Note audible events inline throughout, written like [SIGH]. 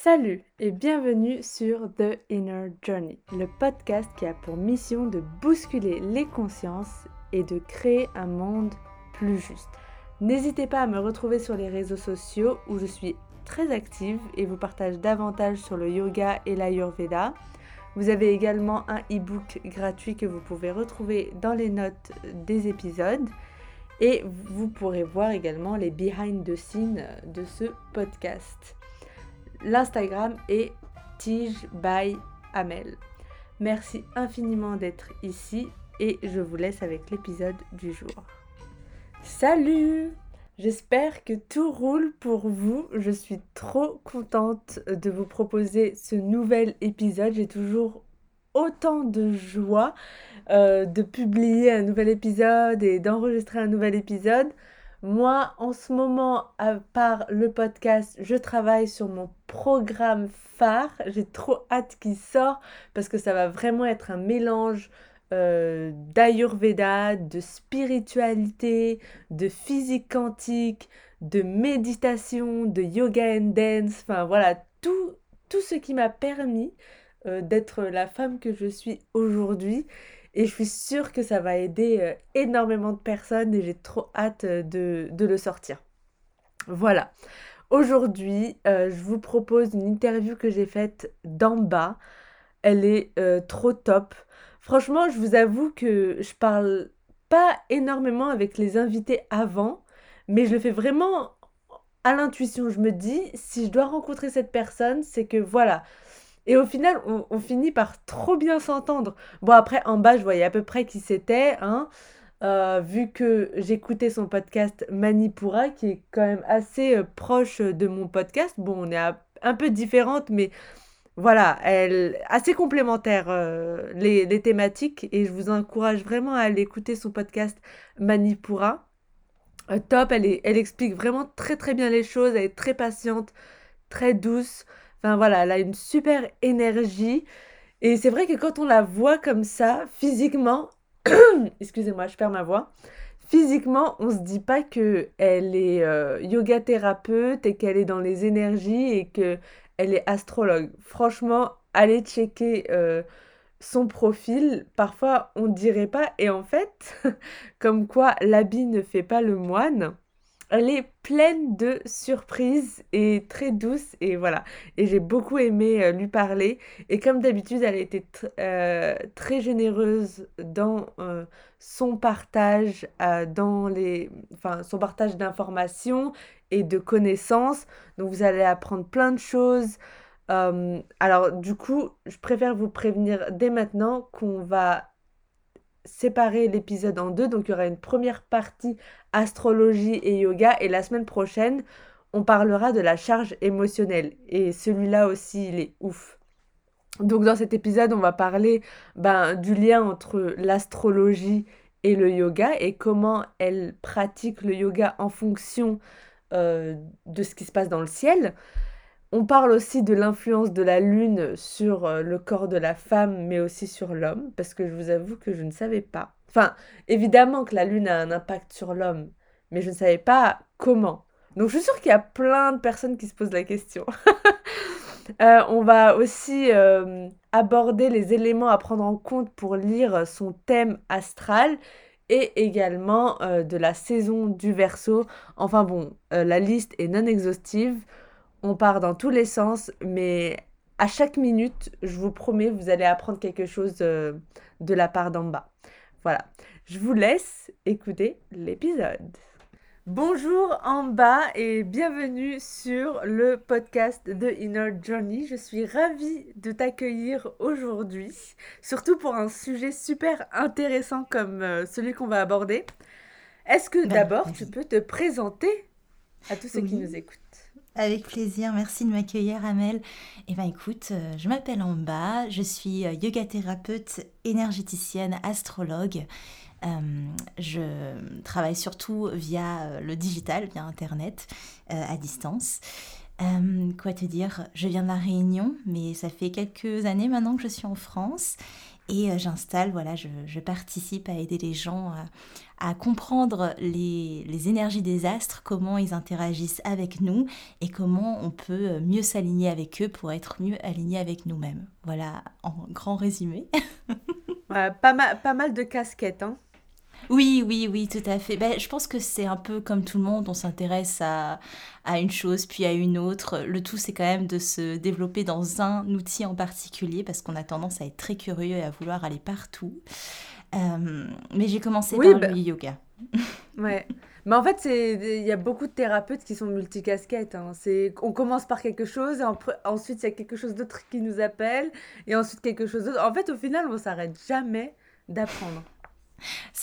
Salut et bienvenue sur The Inner Journey, le podcast qui a pour mission de bousculer les consciences et de créer un monde plus juste. N'hésitez pas à me retrouver sur les réseaux sociaux où je suis très active et vous partage davantage sur le yoga et l'ayurveda. Vous avez également un e-book gratuit que vous pouvez retrouver dans les notes des épisodes. Et vous pourrez voir également les behind the scenes de ce podcast. L'Instagram est Tige by Amel. Merci infiniment d'être ici et je vous laisse avec l'épisode du jour. Salut J'espère que tout roule pour vous. Je suis trop contente de vous proposer ce nouvel épisode. J'ai toujours autant de joie euh, de publier un nouvel épisode et d'enregistrer un nouvel épisode. Moi, en ce moment, à part le podcast, je travaille sur mon programme phare. J'ai trop hâte qu'il sorte parce que ça va vraiment être un mélange euh, d'Ayurveda, de spiritualité, de physique quantique, de méditation, de yoga and dance, enfin voilà, tout, tout ce qui m'a permis euh, d'être la femme que je suis aujourd'hui. Et je suis sûre que ça va aider euh, énormément de personnes et j'ai trop hâte de, de, le sortir. Voilà. Aujourd'hui, je vous propose une interview que j'ai faite d'en bas. Elle est trop top. Franchement, je vous avoue que je parle pas énormément avec les invités avant, mais je le fais vraiment à l'intuition. Je me dis, si je dois rencontrer cette personne, c'est que voilà. Et au final, on, finit par trop bien s'entendre. Bon, après, en bas, je voyais à peu près qui c'était, hein, euh, vu que j'écoutais son podcast Manipura, qui est quand même assez euh, proche de mon podcast. Bon, on est un peu différentes, mais voilà, elle, assez complémentaire euh, les, thématiques et je vous encourage vraiment à aller écouter son podcast Manipura. Top, elle explique vraiment très très bien les choses, elle est très patiente, très douce. Enfin voilà, elle a une super énergie. Et c'est vrai que quand on la voit comme ça, physiquement, [CLEARS THROAT] excusez-moi, je perds ma voix. Physiquement, on se dit pas que elle est euh, yoga thérapeute et qu'elle est dans les énergies et que elle est astrologue. Franchement, allez checker euh, son profil. Parfois, on ne dirait pas. Et en fait, [LAUGHS] comme quoi l'habit ne fait pas le moine. Elle est pleine de surprises et très douce et voilà. Et j'ai beaucoup aimé euh, lui parler. Et comme d'habitude, elle a été euh, très généreuse dans son partage, dans les, enfin, son partage d'informations et de connaissances. Donc vous allez apprendre plein de choses. Euh, alors du coup, je préfère vous prévenir dès maintenant qu'on va séparer l'épisode en deux. Donc il y aura une première partie astrologie et yoga et la semaine prochaine, on parlera de la charge émotionnelle. Et celui-là aussi, il est ouf. Donc dans cet épisode, on va parler ben, du lien entre l'astrologie et le yoga et comment elle pratique le yoga en fonction euh, de ce qui se passe dans le ciel. On parle aussi de l'influence de la lune sur euh, le corps de la femme, mais aussi sur l'homme, parce que je vous avoue que je ne savais pas. Enfin, évidemment que la lune a un impact sur l'homme, mais je ne savais pas comment. Donc je suis sûre qu'il y a plein de personnes qui se posent la question. [LAUGHS] Euh, on va aussi aborder les éléments à prendre en compte pour lire son thème astral et également euh, de la saison du verso. Enfin bon, euh, la liste est non exhaustive. On part dans tous les sens, mais à chaque minute, je vous promets, vous allez apprendre quelque chose euh, de la part d'en bas. Voilà, je vous laisse écouter l'épisode. Bonjour en bas et bienvenue sur le podcast de Inner Journey. Je suis ravie de t'accueillir aujourd'hui, surtout pour un sujet super intéressant comme euh, celui qu'on va aborder. Est-ce que ben, d'abord tu peux te présenter à tous ceux qui nous écoutent? Avec plaisir, merci de m'accueillir Amel. Eh bien écoute, euh, je m'appelle Amba, je suis euh, yoga thérapeute, énergéticienne, astrologue. Euh, je travaille surtout via le digital, via Internet, à distance. quoi te dire? Je viens de la Réunion, mais ça fait quelques années maintenant que je suis en France. Et j'installe, voilà, je, participe à aider les gens à, comprendre les, énergies des astres, comment ils interagissent avec nous et comment on peut mieux s'aligner avec eux pour être mieux aligné avec nous-mêmes. Voilà, en grand résumé. [LAUGHS] pas, mal, pas mal de casquettes, hein oui, oui, oui, tout à fait. Ben, je pense que c'est un peu comme tout le monde, on s'intéresse à, à, une chose puis à une autre. Le tout, c'est quand même de se développer dans un outil en particulier parce qu'on a tendance à être très curieux et à vouloir aller partout. Euh, mais j'ai commencé par le ben yoga. [LAUGHS] ouais. Mais en fait, il y a beaucoup de thérapeutes qui sont multicasquettes. Hein. On commence par quelque chose, et ensuite il y a quelque chose d'autre qui nous appelle, et ensuite quelque chose d'autre. En fait, au final, on s'arrête jamais d'apprendre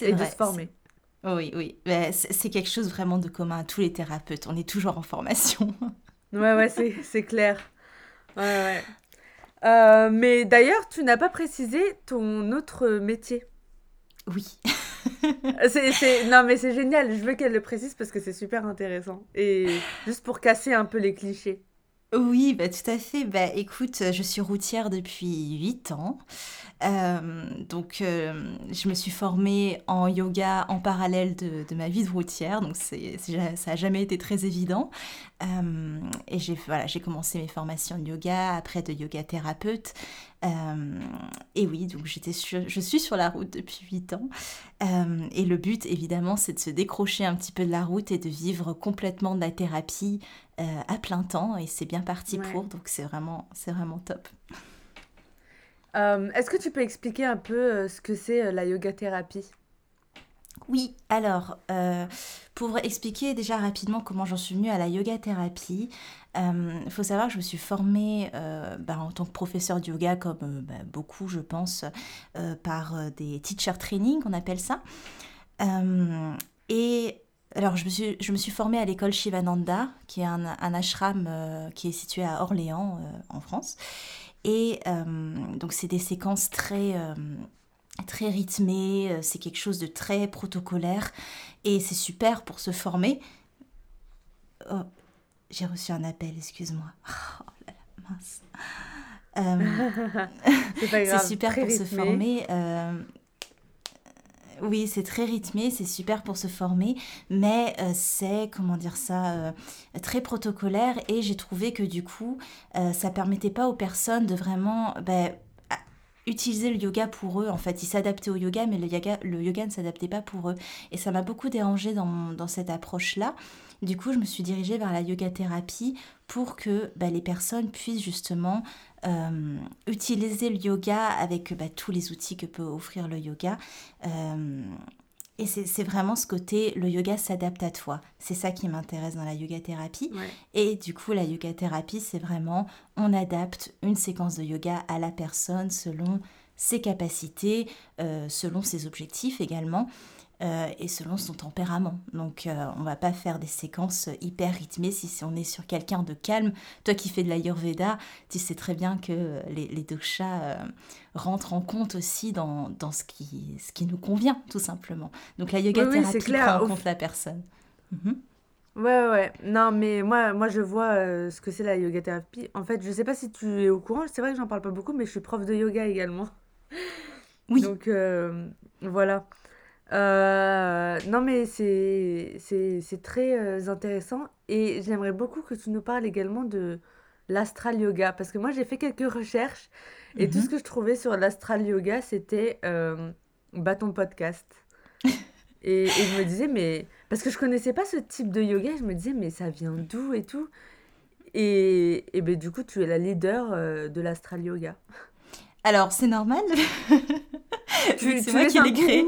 et de se former. Oui, oui. C'est quelque chose vraiment de commun à tous les thérapeutes. On est toujours en formation. [LAUGHS] ouais, ouais, c'est clair. Ouais, ouais. Euh, mais d'ailleurs, tu n'as pas précisé ton autre métier. Oui. [LAUGHS] c'est, Non, mais c'est génial. Je veux qu'elle le précise parce que c'est super intéressant. Et juste pour casser un peu les clichés. Oui, bah, tout à fait. Bah, écoute, je suis routière depuis 8 ans. Euh, donc, euh, je me suis formée en yoga en parallèle de, ma vie de routière, donc c'est, ça n'a jamais été très évident. Euh, et j'ai, voilà, j'ai commencé mes formations de yoga, après de yoga thérapeute. Et oui, donc j'étais je suis sur la route depuis 8 ans. et le but, évidemment, c'est de se décrocher un petit peu de la route et de vivre complètement de la thérapie à plein temps. Et c'est bien parti pour, donc c'est vraiment, c'est vraiment top. Euh, est-ce que tu peux expliquer un peu euh, ce que c'est euh, la yoga thérapie? Oui, alors, pour expliquer déjà rapidement comment j'en suis venue à la yoga thérapie, il faut savoir que je me suis formée bah, en tant que professeur de yoga, comme bah, beaucoup, je pense, par des teacher training, on appelle ça. et alors, je me suis, je me suis formée à l'école Shivananda, qui est un, ashram qui est situé à Orléans, en France. Et euh, donc c'est des séquences très euh, très rythmées, euh, c'est quelque chose de très protocolaire et c'est super pour se former. Oh, j'ai reçu un appel, excuse-moi. [LAUGHS] Oh là là, mince. [LAUGHS] c'est super pour se former. Oui, c'est très rythmé, c'est super pour se former, mais euh, c'est, comment dire ça, euh, très protocolaire et j'ai trouvé que du coup, euh, ça permettait pas aux personnes de vraiment ben, utiliser le yoga pour eux. En fait, ils s'adaptaient au yoga, mais le yoga, le yoga ne s'adaptait pas pour eux. Et ça m'a beaucoup dérangé dans, dans cette approche-là. Du coup, je me suis dirigée vers la yoga thérapie pour que ben, les personnes puissent justement euh, utiliser le yoga avec bah, tous les outils que peut offrir le yoga. Euh, et c'est vraiment ce côté, le yoga s'adapte à toi. C'est ça qui m'intéresse dans la yoga thérapie. Et du coup, la yoga thérapie, c'est vraiment, on adapte une séquence de yoga à la personne selon ses capacités, euh, selon ses objectifs également. Euh, et selon son tempérament. Donc euh, on va pas faire des séquences hyper rythmées si on est sur quelqu'un de calme. Toi qui fais de l'ayurveda, tu sais très bien que les, les doshas euh, rentrent en compte aussi dans, dans, ce, qui, ce qui nous convient tout simplement. Donc la yoga thérapie prend en compte la personne. Mhm. Ouais, ouais. Non, mais moi, moi je vois ce que c'est la yoga thérapie. En fait, je sais pas si tu es au courant, c'est vrai que j'en parle pas beaucoup, mais je suis prof de yoga également. Oui. Donc voilà. Euh, non, mais c'est c'est très euh, intéressant et j'aimerais beaucoup que tu nous parles également de l'astral yoga parce que moi j'ai fait quelques recherches et tout ce mhm. que je trouvais sur l'astral yoga c'était euh, bâton podcast. [LAUGHS] et, et je me disais, mais parce que je connaissais pas ce type de yoga, je me disais, mais ça vient d'où et tout? Et, et ben, du coup, tu es la leader de l'astral yoga. Alors, c'est normal. [LAUGHS] c'est moi qui l'ai créé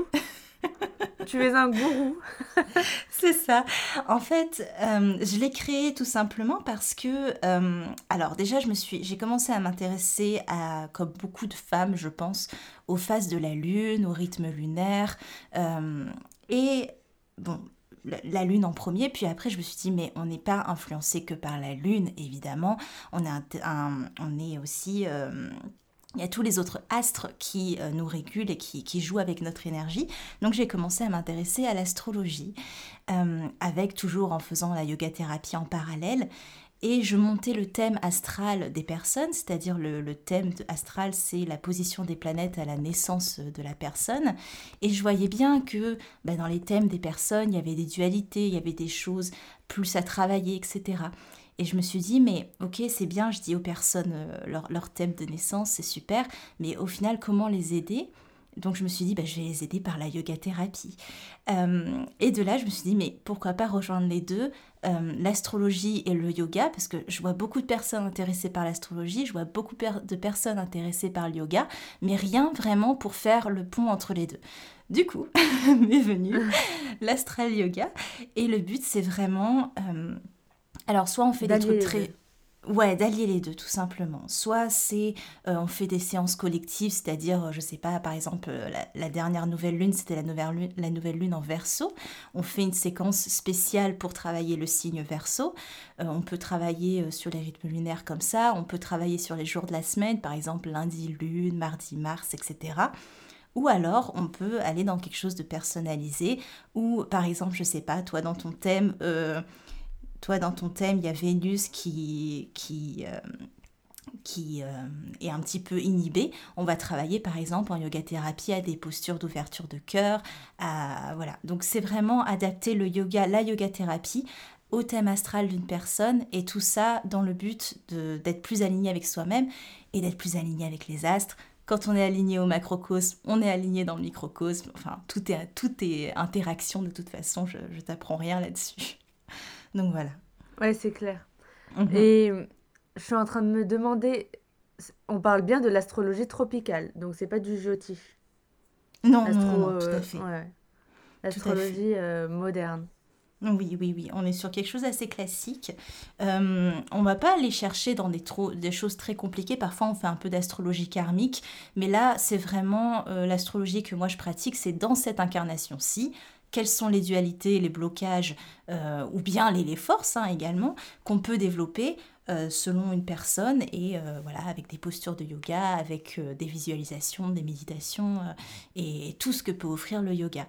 tu es un gourou. [LAUGHS] c'est ça. En fait, euh, je l'ai créé tout simplement parce que, euh, alors déjà, je me suis, j'ai commencé à m'intéresser à, comme beaucoup de femmes, je pense, aux phases de la lune, au rythme lunaire, euh, et bon. La, lune en premier, puis après je me suis dit mais on n'est pas influencé que par la lune évidemment, on est, on est aussi il y a tous les autres astres qui euh, nous régulent et qui, jouent avec notre énergie. Donc j'ai commencé à m'intéresser à l'astrologie, euh, avec toujours en faisant la yoga thérapie en parallèle. et je montais le thème astral des personnes, c'est-à-dire le, thème astral, c'est la position des planètes à la naissance de la personne. Et je voyais bien que bah, dans les thèmes des personnes, il y avait des dualités, il y avait des choses plus à travailler, etc. Et je me suis dit, mais ok, c'est bien, je dis aux personnes euh, leur, leur thème de naissance, c'est super, mais au final, comment les aider? Donc je me suis dit, bah, je vais les aider par la yoga thérapie. Euh, et de là, je me suis dit, mais pourquoi pas rejoindre les deux, euh, l'astrologie et le yoga, parce que je vois beaucoup de personnes intéressées par l'astrologie, je vois beaucoup de personnes intéressées par le yoga, mais rien vraiment pour faire le pont entre les deux. Du coup, [LAUGHS] m'est venu [LAUGHS] l'astral yoga, et le but, c'est vraiment... Euh, alors, soit on fait des trucs très... Ouais, d'allier les deux, tout simplement. Soit c'est, euh, on fait des séances collectives, c'est-à-dire, euh, je sais pas, par exemple, euh, la, dernière nouvelle lune, c'était la nouvelle lune, la nouvelle lune en verso. On fait une séquence spéciale pour travailler le signe verso. on peut travailler sur les rythmes lunaires comme ça. On peut travailler sur les jours de la semaine, par exemple lundi lune, mardi Mars, etc. Ou alors, on peut aller dans quelque chose de personnalisé, ou par exemple, je sais pas, toi dans ton thème toi, dans ton thème, il y a Vénus qui, qui, euh, qui euh, est un petit peu inhibée. On va travailler, par exemple, en yoga thérapie à des postures d'ouverture de cœur. Voilà. Donc, c'est vraiment adapter le yoga, la yoga thérapie au thème astral d'une personne et tout ça dans le but d'être plus aligné avec soi-même et d'être plus aligné avec les astres. Quand on est aligné au macrocosme, on est aligné dans le microcosme. Enfin, tout est, tout est interaction de toute façon, je, je t'apprends rien là-dessus. Donc voilà. Ouais, c'est clair. Mhm. Et je suis en train de me demander, on parle bien de l'astrologie tropicale, donc c'est pas du jotiche. Non, non, tout à euh, fait. L'astrologie euh, moderne. Oui, oui, oui, on est sur quelque chose d'assez classique. Euh, on va pas aller chercher dans des, des choses très compliquées. Parfois, on fait un peu d'astrologie karmique, mais là, c'est vraiment euh, l'astrologie que moi je pratique, c'est dans cette incarnation-ci quelles sont les dualités, les blocages, euh, ou bien les, forces hein, également, qu'on peut développer euh, selon une personne, et euh, voilà, avec des postures de yoga, avec des visualisations, des méditations, et tout ce que peut offrir le yoga.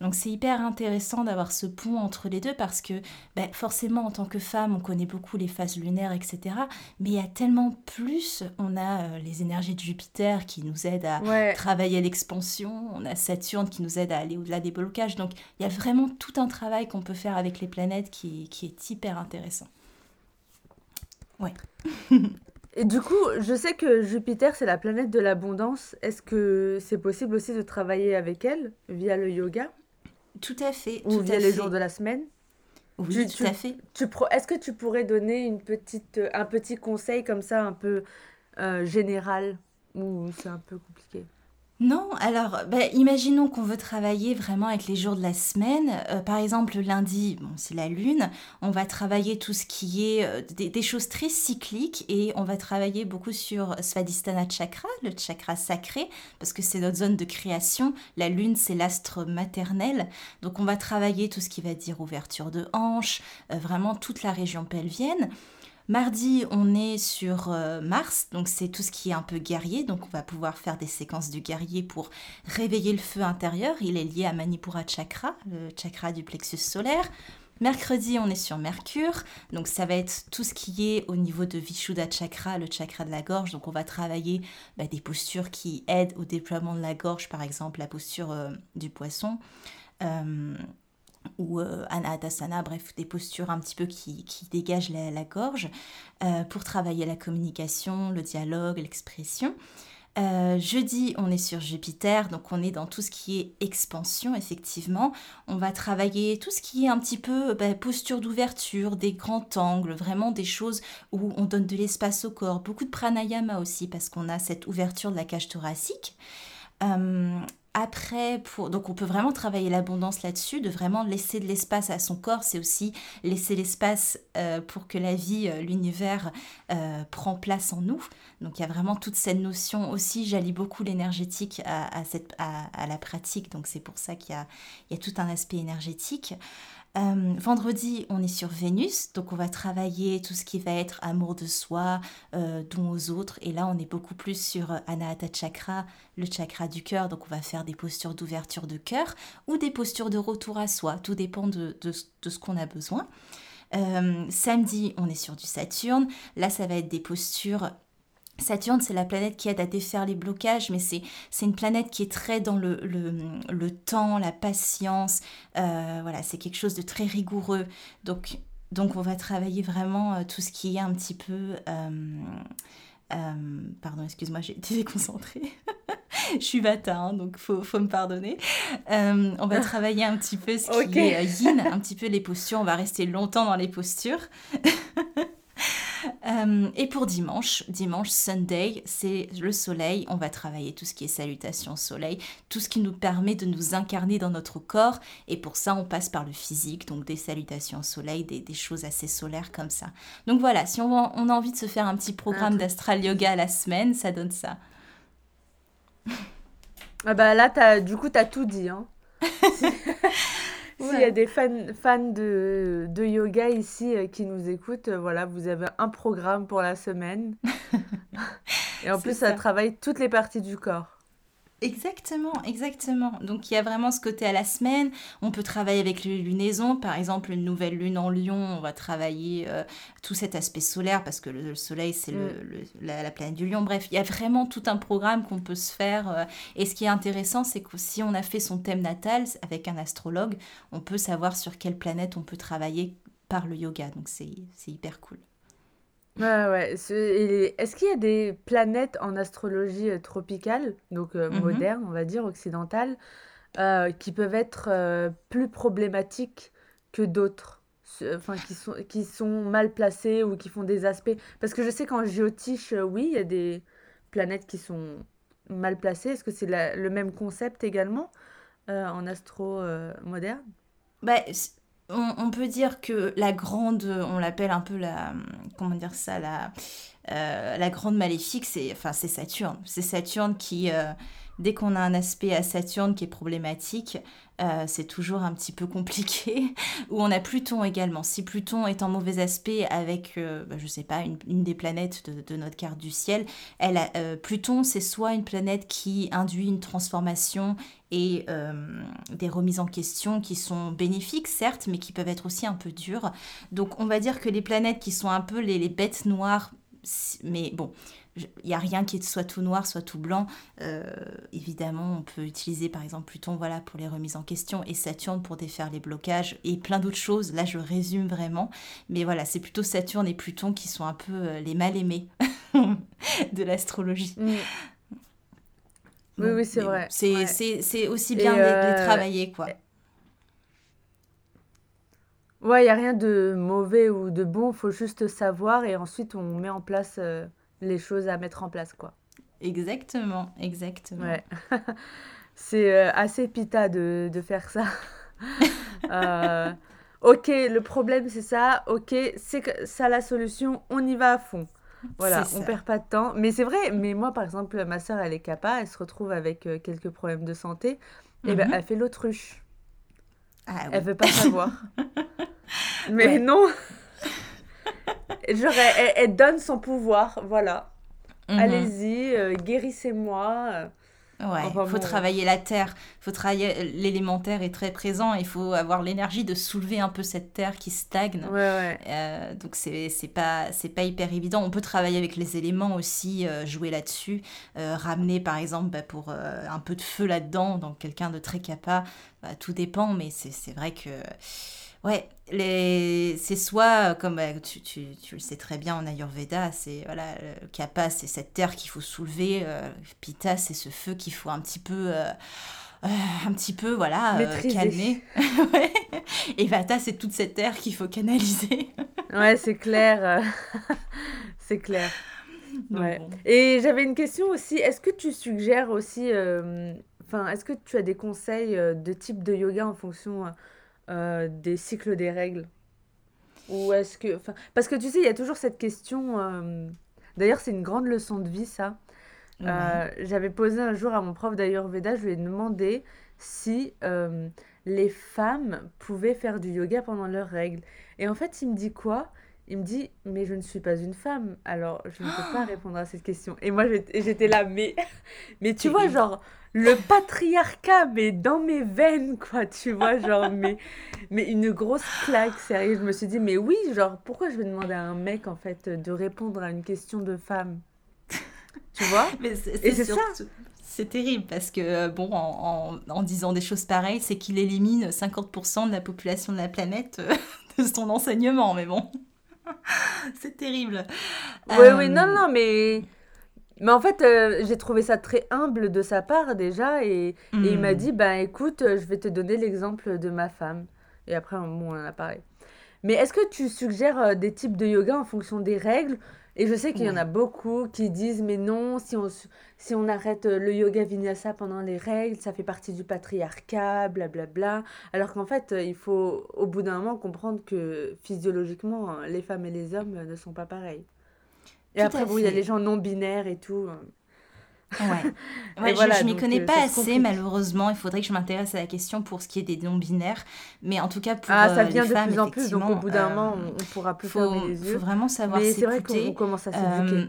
Donc c'est hyper intéressant d'avoir ce pont entre les deux parce que ben, forcément en tant que femme on connaît beaucoup les phases lunaires etc. Mais il y a tellement plus, on a euh, les énergies de Jupiter qui nous aident à travailler l'expansion, on a Saturne qui nous aide à aller au-delà des blocages. Donc il y a vraiment tout un travail qu'on peut faire avec les planètes qui, qui est hyper intéressant. Ouais. [LAUGHS] Et du coup, je sais que Jupiter, c'est la planète de l'abondance. Est-ce que c'est possible aussi de travailler avec elle via le yoga? Tout à fait. Ou via les jours de la semaine Oui, tout à fait. Est-ce que tu pourrais donner une petite, un petit conseil comme ça, un peu euh, général, ou c'est un peu compliqué? Non, alors ben, imaginons qu'on veut travailler vraiment avec les jours de la semaine. Euh, par exemple, le lundi, bon, c'est la lune, on va travailler tout ce qui est euh, des, choses très cycliques et on va travailler beaucoup sur Svadhisthana Chakra, le chakra sacré, parce que c'est notre zone de création. La lune, c'est l'astre maternel. Donc on va travailler tout ce qui va dire ouverture de hanche, euh, vraiment toute la région pelvienne. Mardi, on est sur euh, Mars, donc c'est tout ce qui est un peu guerrier, donc on va pouvoir faire des séquences du guerrier pour réveiller le feu intérieur. Il est lié à Manipura Chakra, le chakra du plexus solaire. Mercredi, on est sur Mercure, donc ça va être tout ce qui est au niveau de Vishuddha Chakra, le chakra de la gorge. Donc on va travailler bah, des postures qui aident au déploiement de la gorge, par exemple la posture euh, du poisson. Euh, ou euh, bref, des postures un petit peu qui, qui dégagent la, gorge euh, pour travailler la communication, le dialogue, l'expression. Euh, jeudi, on est sur Jupiter, donc on est dans tout ce qui est expansion, effectivement. On va travailler tout ce qui est un petit peu bah, posture d'ouverture, des grands angles, vraiment des choses où on donne de l'espace au corps. Beaucoup de pranayama aussi, parce qu'on a cette ouverture de la cage thoracique. Euh, après, donc on peut vraiment travailler l'abondance là-dessus, de vraiment laisser de l'espace à son corps, c'est aussi laisser l'espace euh, pour que la vie, euh, l'univers euh, prend place en nous. Donc il y a vraiment toute cette notion aussi, j'allie beaucoup l'énergétique à, la pratique, donc c'est pour ça qu'il y a tout un aspect énergétique. Euh, vendredi, on est sur Vénus, donc on va travailler tout ce qui va être amour de soi, euh, don aux autres. Et là, on est beaucoup plus sur Anahata Chakra, le chakra du cœur. Donc on va faire des postures d'ouverture de cœur ou des postures de retour à soi. Tout dépend de, ce qu'on a besoin. samedi, on est sur du Saturne. Là, ça va être des postures Saturne, c'est la planète qui aide à défaire les blocages, mais c'est une planète qui est très dans le, le, temps, la patience. voilà, c'est quelque chose de très rigoureux. Donc, donc on va travailler vraiment tout ce qui est un petit peu... pardon, excuse-moi, j'ai été déconcentrée. [LAUGHS] je suis vata, hein, donc faut, faut me pardonner. Euh, on va travailler un petit peu ce qui est euh, yin, un petit peu les postures. On va rester longtemps dans les postures. [LAUGHS] Euh, et pour dimanche, dimanche, Sunday, c'est le soleil. On va travailler tout ce qui est salutation soleil, tout ce qui nous permet de nous incarner dans notre corps. Et pour ça, on passe par le physique, donc des salutations soleil, des, des choses assez solaires comme ça. Donc voilà, si on, on, a envie de se faire un petit programme d'astral yoga à la semaine, ça donne ça. Ah bah là, as, du coup, tu as tout dit. Hein. [LAUGHS] S'il y a des fans, fans de, de yoga ici euh, qui nous écoutent, euh, voilà, vous avez un programme pour la semaine. [LAUGHS] Et en plus, ça travaille toutes les parties du corps. Exactement, exactement. Donc il y a vraiment ce côté à la semaine. On peut travailler avec les lunaisons. Par exemple, une nouvelle lune en lion, on va travailler euh, tout cet aspect solaire parce que le, soleil, c'est le, mm. la, planète du lion. Bref, il y a vraiment tout un programme qu'on peut se faire. Euh. et ce qui est intéressant, c'est que si on a fait son thème natal avec un astrologue, on peut savoir sur quelle planète on peut travailler par le yoga. Donc c'est hyper cool. Ouais, ouais. Est-ce qu'il y a des planètes en astrologie euh, tropicale, donc euh, mmh moderne, on va dire, occidentale, euh, qui peuvent être plus problématiques que d'autres, enfin qui sont, qui sont mal placées ou qui font des aspects? Parce que je sais qu'en géotiche, oui, il y a des planètes qui sont mal placées. Est-ce que c'est le même concept également en astro moderne? Bah, on, peut dire que la grande, on l'appelle un peu la, comment dire ça, la, euh, la grande maléfique, c'est, enfin, Saturne. C'est Saturne qui, euh, dès qu'on a un aspect à Saturne qui est problématique, euh, c'est toujours un petit peu compliqué. [LAUGHS] Ou on a Pluton également. Si Pluton est en mauvais aspect avec, euh, bah, je sais pas, une, des planètes de, notre carte du ciel, euh, Pluton, c'est soit une planète qui induit une transformation et des remises en question qui sont bénéfiques, certes, mais qui peuvent être aussi un peu dures. Donc on va dire que les planètes qui sont un peu les bêtes noires, mais bon, il n'y a rien qui soit tout noir, soit tout blanc. Euh, évidemment, on peut utiliser par exemple Pluton voilà, pour les remises en question et Saturne pour défaire les blocages et plein d'autres choses. Là, je résume vraiment. Mais voilà, c'est plutôt Saturne et Pluton qui sont un peu euh, les mal-aimés [LAUGHS] de l'astrologie. Mm. oui, oui, c'est vrai. c'est aussi bien de les, euh, travailler, quoi. Ouais, il n'y a rien de mauvais ou de bon, il faut juste savoir et ensuite on met en place les choses à mettre en place, quoi. Exactement, exactement. Ouais. [LAUGHS] c'est euh, assez pita de, de faire ça. [LAUGHS] Euh, ok, le problème c'est ça. Ok, c'est ça la solution. On y va à fond. Voilà, on perd pas de temps. Mais c'est vrai, mais moi par exemple, ma soeur elle est capable, elle se retrouve avec euh, quelques problèmes de santé, et ben mhm. elle fait l'autruche. Ah, Elle veut pas savoir. [LAUGHS] mais non, [LAUGHS] Genre, elle, donne son pouvoir, voilà. Mhm. Allez-y, euh, guérissez-moi. Euh. Ouais, il faut travailler la terre, faut travailler l'élémentaire est très présent, il faut avoir l'énergie de soulever un peu cette terre qui stagne. Ouais, ouais. Euh, donc c'est pas c'est pas hyper évident. On peut travailler avec les éléments aussi, jouer là-dessus, ramener par exemple bah, pour un peu de feu là-dedans, donc quelqu'un de très capable, bah, tout dépend, mais c'est vrai que Ouais, les... c'est soit, comme bah, tu, tu, tu, le sais très bien en Ayurveda, c'est voilà, Kapha, c'est cette terre qu'il faut soulever, euh, Pitta, c'est ce feu qu'il faut un petit peu. Euh, euh, un petit peu voilà calmer. [LAUGHS] Et Vata c'est toute cette terre qu'il faut canaliser. [LAUGHS] Ouais c'est clair. [LAUGHS] C'est clair. Ouais. et j'avais une question aussi. Est-ce que tu suggères aussi enfin est-ce que tu as des conseils de type de yoga en fonction euh, des cycles des règles Ou est-ce que. Parce que tu sais, il y a toujours cette question. Euh, d'ailleurs, c'est une grande leçon de vie, ça. Euh, j'avais posé un jour à mon prof d'Ayurveda, je lui ai demandé si les femmes pouvaient faire du yoga pendant leurs règles. Et en fait, il me dit quoi? Il me dit, mais je ne suis pas une femme, alors je ne peux pas [GASPS] répondre à cette question. Et moi, j'étais là, mais, [LAUGHS] mais tu vois, genre, le patriarcat, mais dans mes veines, quoi, tu vois, genre, mais, mais une grosse claque, sérieux. Je me suis dit, mais oui, genre, pourquoi je vais demander à un mec, en fait, de répondre à une question de femme? Tu vois? [LAUGHS] Mais Et c'est ça c'est terrible parce que, euh, bon, en, en, disant des choses pareilles, c'est qu'il élimine 50% de la population de la planète euh, [LAUGHS] de son enseignement. Mais bon, [LAUGHS] c'est terrible. Oui, oui, non, euh, non, mais. Mais en fait, j'ai trouvé ça très humble de sa part déjà. Et, il m'a hmm. dit bah écoute, je vais te donner l'exemple de ma femme. Et après, bon, on en a parlé. Mais est-ce que tu suggères des types de yoga en fonction des règles? Et je sais qu'il y en a beaucoup qui disent mais non, si on, si on arrête euh, le yoga vinyasa pendant les règles, ça fait partie du patriarcat, blablabla. Bla, bla. Alors qu'en fait, euh, il faut au bout d'un moment comprendre que physiologiquement, euh, les femmes et les hommes ne sont pas pareils. Et après, bon, il y a les gens non binaires et tout. Ouais. [LAUGHS] je, ne m'y connais pas assez, malheureusement. Il faudrait que je m'intéresse à la question pour ce qui est des non-binaires. Mais en tout cas, pour ah, ça vient de plus en plus, donc au bout d'un moment, on, pourra plus faut, fermer les yeux. faut vraiment savoir s'écouter. c'est vrai qu'on commence à s'éduquer.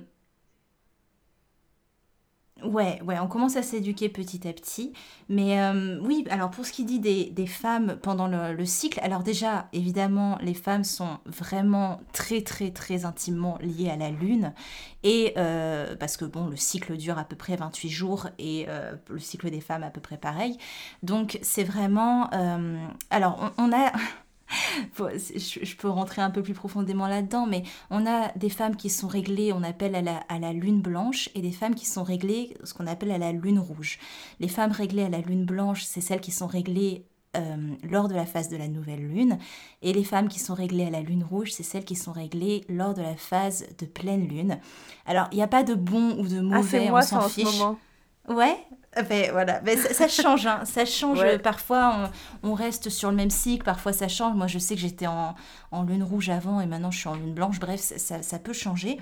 Ouais, ouais, on commence à s'éduquer petit à petit. Mais euh, oui, alors pour ce qui dit des, femmes pendant le, cycle, alors déjà, évidemment, les femmes sont vraiment très, très, très intimement liées à la Lune. Et euh, parce que, bon, le cycle dure à peu près 28 jours et euh, le cycle des femmes à peu près pareil. Donc c'est vraiment... alors, on a... [LAUGHS] je, peux rentrer un peu plus profondément là-dedans, mais on a des femmes qui sont réglées, on appelle à la, à la lune blanche, et des femmes qui sont réglées, ce qu'on appelle à la lune rouge. Les femmes réglées à la lune blanche, c'est celles qui sont réglées euh, lors de la phase de la nouvelle lune, et les femmes qui sont réglées à la lune rouge, c'est celles qui sont réglées lors de la phase de pleine lune. Alors, il n'y a pas de bon ou de ah, mauvais, on s'en fiche. Ouais, ben, voilà, ben, ça, change, hein. ça change. Parfois, on, reste sur le même cycle, parfois ça change. Moi, je sais que j'étais en, en, lune rouge avant et maintenant je suis en lune blanche. Bref, ça, ça peut changer.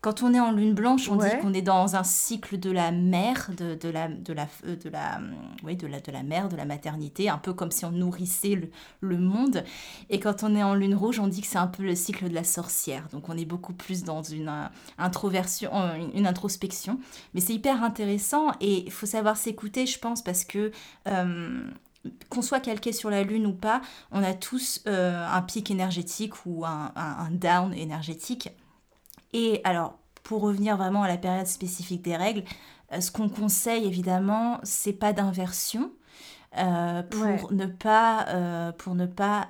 Quand on est en lune blanche, on dit qu'on est dans un cycle de la mère, de, de la, de, la, euh, de, la, oui, de, la, de la mère, de la maternité, un peu comme si on nourrissait le, le monde. Et quand on est en lune rouge, on dit que c'est un peu le cycle de la sorcière. Donc on est beaucoup plus dans une euh, introversion, euh, une introspection. Mais c'est hyper intéressant et il faut savoir s'écouter, je pense, parce que qu'on soit calqué sur la Lune ou pas, on a tous un pic énergétique ou un, un, down énergétique. Et alors, pour revenir vraiment à la période spécifique des règles, euh, ce qu'on conseille évidemment, c'est pas d'inversion. Euh, pour, ne pas, euh, pour ne pas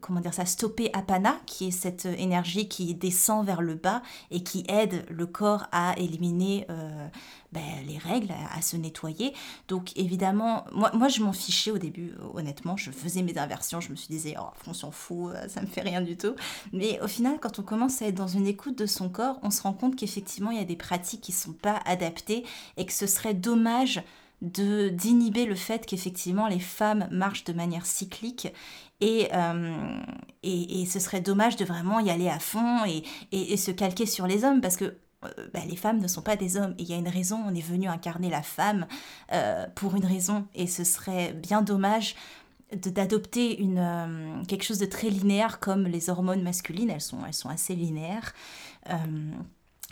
comment dire ça, stopper apana, qui est cette énergie qui descend vers le bas et qui aide le corps à éliminer euh, ben, les règles, à, se nettoyer. Donc évidemment, moi, je m'en fichais au début, honnêtement, je faisais mes inversions, je me suis disais, oh, on s'en fout, euh, ça me fait rien du tout. Mais au final, quand on commence à être dans une écoute de son corps, on se rend compte qu'effectivement, il y a des pratiques qui ne sont pas adaptées et que ce serait dommage de d'inhiber le fait qu'effectivement les femmes marchent de manière cyclique euh, et, et, ce serait dommage de vraiment y aller à fond et, et se calquer sur les hommes parce que euh, bah, les femmes ne sont pas des hommes. Et il y a une raison, on est venu incarner la femme euh, pour une raison. Et ce serait bien dommage d'adopter quelque chose de très linéaire comme les hormones masculines. Elles sont, elles sont assez linéaires.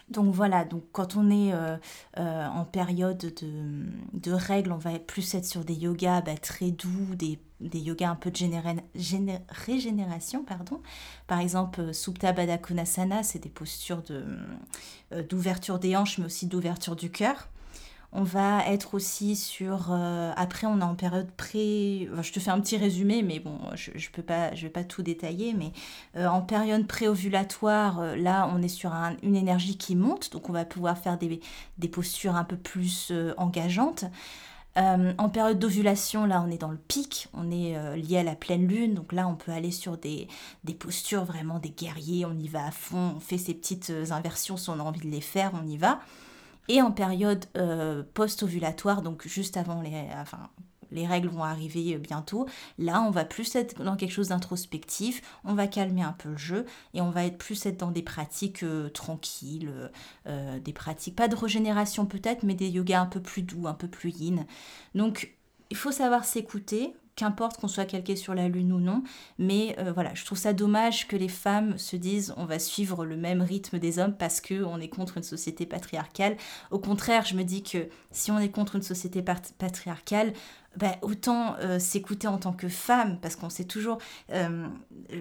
Donc voilà, donc quand on est en période de, de, règles, on va plus être sur des yogas bah, très doux, des, des yogas un peu de régénération. Pardon. Par exemple, euh, Supta Baddha Konasana, c'est des postures d'ouverture des hanches, mais aussi d'ouverture du cœur. On va être aussi sur. Euh, après, on est en période pré. je te fais un petit résumé, mais bon, je ne pas, je vais pas tout détailler. Mais euh, en période préovulatoire, euh, là, on est sur une énergie qui monte, donc on va pouvoir faire des, des postures un peu plus engageantes. En période d'ovulation, là, on est dans le pic, on est lié à la pleine lune, donc là, on peut aller sur des, postures vraiment des guerriers, on y va à fond, on fait ces petites inversions si on a envie de les faire, on y va. Et en période euh, post-ovulatoire, donc juste avant les, enfin, les règles vont arriver euh, bientôt, là on va plus être dans quelque chose d'introspectif, on va calmer un peu le jeu et on va être plus être dans des pratiques euh, tranquilles, des pratiques, pas de régénération peut-être, mais des yogas un peu plus doux, un peu plus yin. Donc il faut savoir s'écouter qu'importe qu'on soit calqué sur la lune ou non, mais euh, voilà, je trouve ça dommage que les femmes se disent on va suivre le même rythme des hommes parce que on est contre une société patriarcale. Au contraire, je me dis que si on est contre une société patriarcale, ben, autant euh, s'écouter en tant que femme, parce qu'on sait toujours, euh,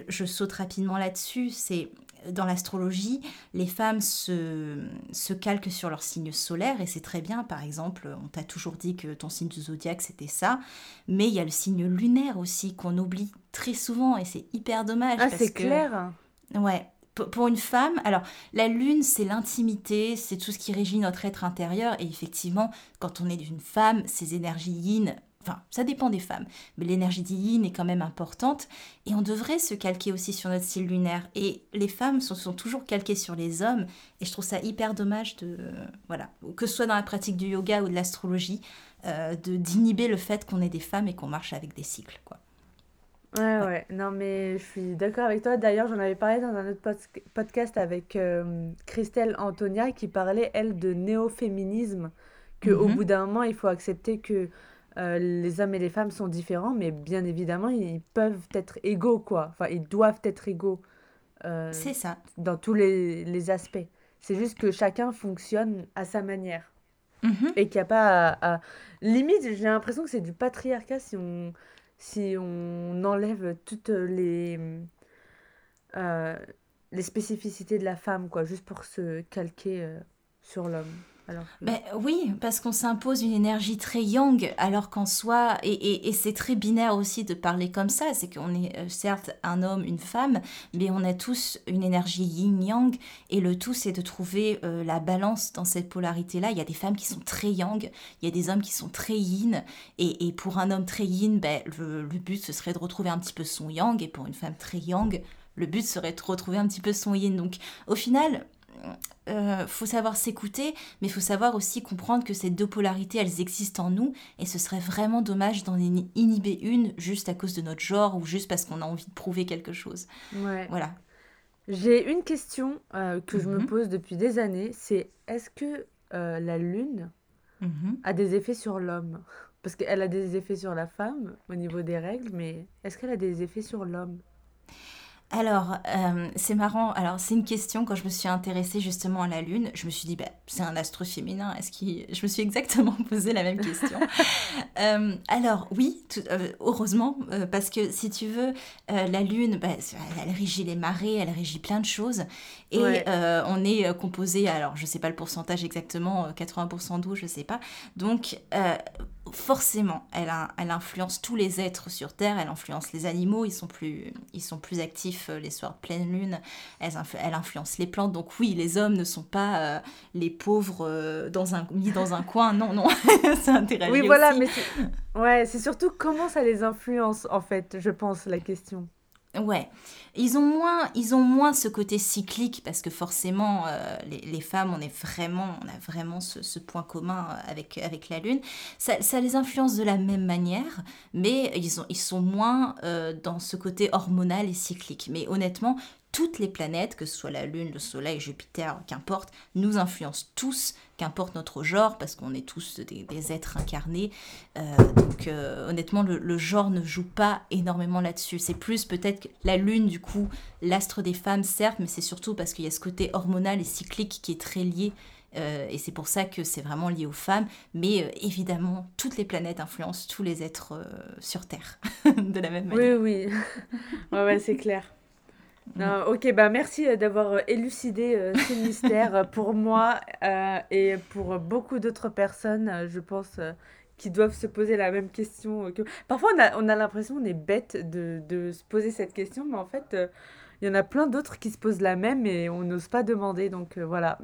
je saute rapidement là-dessus, c'est dans l'astrologie, les femmes se, se calquent sur leur signe solaire et c'est très bien. Par exemple, on t'a toujours dit que ton signe du zodiaque c'était ça, mais il y a le signe lunaire aussi qu'on oublie très souvent et c'est hyper dommage. Ah, c'est clair. Ouais. Pour une femme, alors la lune c'est l'intimité, c'est tout ce qui régit notre être intérieur et effectivement quand on est une femme, ces énergies yin Enfin, ça dépend des femmes, mais l'énergie yin est quand même importante et on devrait se calquer aussi sur notre style lunaire. Et les femmes sont, sont toujours calquées sur les hommes et je trouve ça hyper dommage de, voilà, que ce soit dans la pratique du yoga ou de l'astrologie, euh, de d'inhiber le fait qu'on est des femmes et qu'on marche avec des cycles, quoi. Ouais, ouais, non, mais je suis d'accord avec toi. D'ailleurs, j'en avais parlé dans un autre podcast avec euh, Christelle Antonia qui parlait, elle, de néo-féminisme, qu'au au mhm. bout d'un moment, il faut accepter que euh, les hommes et les femmes sont différents, mais bien évidemment, ils peuvent être égaux, quoi. Enfin, ils doivent être égaux. Euh, c'est ça. Dans tous les, les aspects. C'est juste que chacun fonctionne à sa manière. Mhm. Et qu'il n'y a pas à, Limite, j'ai l'impression que c'est du patriarcat si on, si on enlève toutes les, euh, les spécificités de la femme, quoi, juste pour se calquer sur l'homme. Ben, oui, parce qu'on s'impose une énergie très yang, alors qu'en soi, et, et, c'est très binaire aussi de parler comme ça, c'est qu'on est euh, certes un homme, une femme, mais on a tous une énergie yin-yang, et le tout c'est de trouver euh, la balance dans cette polarité-là. Il y a des femmes qui sont très yang, il y a des hommes qui sont très yin, et, et pour un homme très yin, ben, le, le but ce serait de retrouver un petit peu son yang, et pour une femme très yang, le but serait de retrouver un petit peu son yin. Donc au final, euh, faut savoir s'écouter, mais il faut savoir aussi comprendre que ces deux polarités, elles existent en nous, et ce serait vraiment dommage d'en inhiber une juste à cause de notre genre ou juste parce qu'on a envie de prouver quelque chose. Ouais. Voilà. J'ai une question euh, que je me mhm. pose depuis des années, c'est est-ce que euh, la lune mhm. a des effets sur l'homme? Parce qu'elle a des effets sur la femme au niveau des règles, mais est-ce qu'elle a des effets sur l'homme? Alors, euh, c'est marrant. Alors, c'est une question, quand je me suis intéressée justement à la Lune, je me suis dit, bah, c'est un astre féminin. Est-ce qu'il... [LAUGHS] Je me suis exactement [LAUGHS] posé la même question. [LAUGHS] Euh, alors, oui, euh, heureusement, parce que si tu veux, la Lune, bah, elle régit les marées, elle régit plein de choses. Et on est composé, alors, je ne sais pas le pourcentage exactement, 80% d'eau, je ne sais pas. Donc, forcément, elle, elle, influence tous les êtres sur Terre, elle influence les animaux, ils sont plus, ils sont plus actifs euh, les soirs de pleine lune, elle, elle, influence les plantes. Donc oui, les hommes ne sont pas euh, les pauvres euh, dans un, mis dans un coin, non, non, [LAUGHS] c'est intéressant. Oui, voilà, mais ouais, c'est surtout comment ça les influence, en fait, je pense, la question. Ouais, ils ont moins, ils ont moins ce côté cyclique parce que forcément, euh, les, femmes, on est vraiment, on a vraiment ce, point commun avec, avec la lune. Ça, ça, les influence de la même manière, mais ils, ont, ils sont moins euh, dans ce côté hormonal et cyclique. Mais honnêtement, toutes les planètes, que ce soit la Lune, le Soleil, Jupiter, qu'importe, nous influencent tous, qu'importe notre genre, parce qu'on est tous des, êtres incarnés. Euh, donc euh, honnêtement, le, genre ne joue pas énormément là-dessus. C'est plus peut-être la Lune, du coup, l'astre des femmes, certes, mais c'est surtout parce qu'il y a ce côté hormonal et cyclique qui est très lié. Euh, et c'est pour ça que c'est vraiment lié aux femmes. Mais évidemment, toutes les planètes influencent tous les êtres sur Terre [LAUGHS] de la même manière. Oui, oui. [LAUGHS] ouais, ouais c'est clair. Non, ok, bah merci euh, d'avoir euh, élucidé euh, ce [LAUGHS] mystère pour moi et pour beaucoup d'autres personnes, je pense, qui doivent se poser la même question. Que... Parfois, on a, on a l'impression qu'on est bête de, de, se poser cette question, mais en fait, il y en a plein d'autres qui se posent la même et on n'ose pas demander. Donc voilà,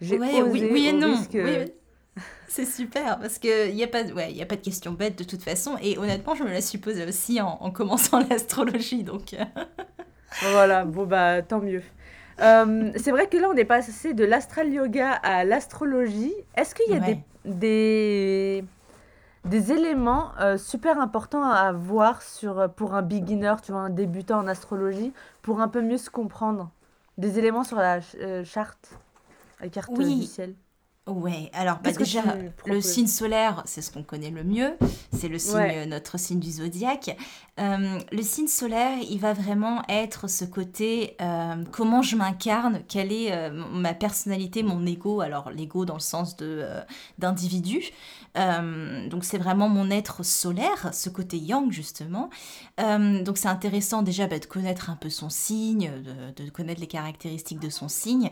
j'ai ouais, oui, oui, et non. Oui, [LAUGHS] C'est super parce qu'il n'y a, pas, ouais, y a pas de question bête de toute façon. Et honnêtement, je me la suis posée aussi en, en commençant [LAUGHS] l'astrologie. Donc. Voilà, bon bah tant mieux. Euh, c'est vrai que là, on est passé de l'astral yoga à l'astrologie. Est-ce qu'il y a des, des, des, éléments euh, super importants à voir sur, pour un beginner, tu vois, un débutant en astrologie, pour un peu mieux se comprendre? Des éléments sur la euh, charte, la carte du ciel Ouais, alors bah, déjà, le signe solaire, c'est ce qu'on connaît le mieux, c'est le signe, notre signe du zodiaque. Euh, le signe solaire, il va vraiment être ce côté, euh, comment je m'incarne, quelle est euh, ma personnalité, mon ego, alors l'ego dans le sens de d'individu. donc c'est vraiment mon être solaire, ce côté yang justement. donc c'est intéressant déjà bah, de connaître un peu son signe, de, de, connaître les caractéristiques de son signe.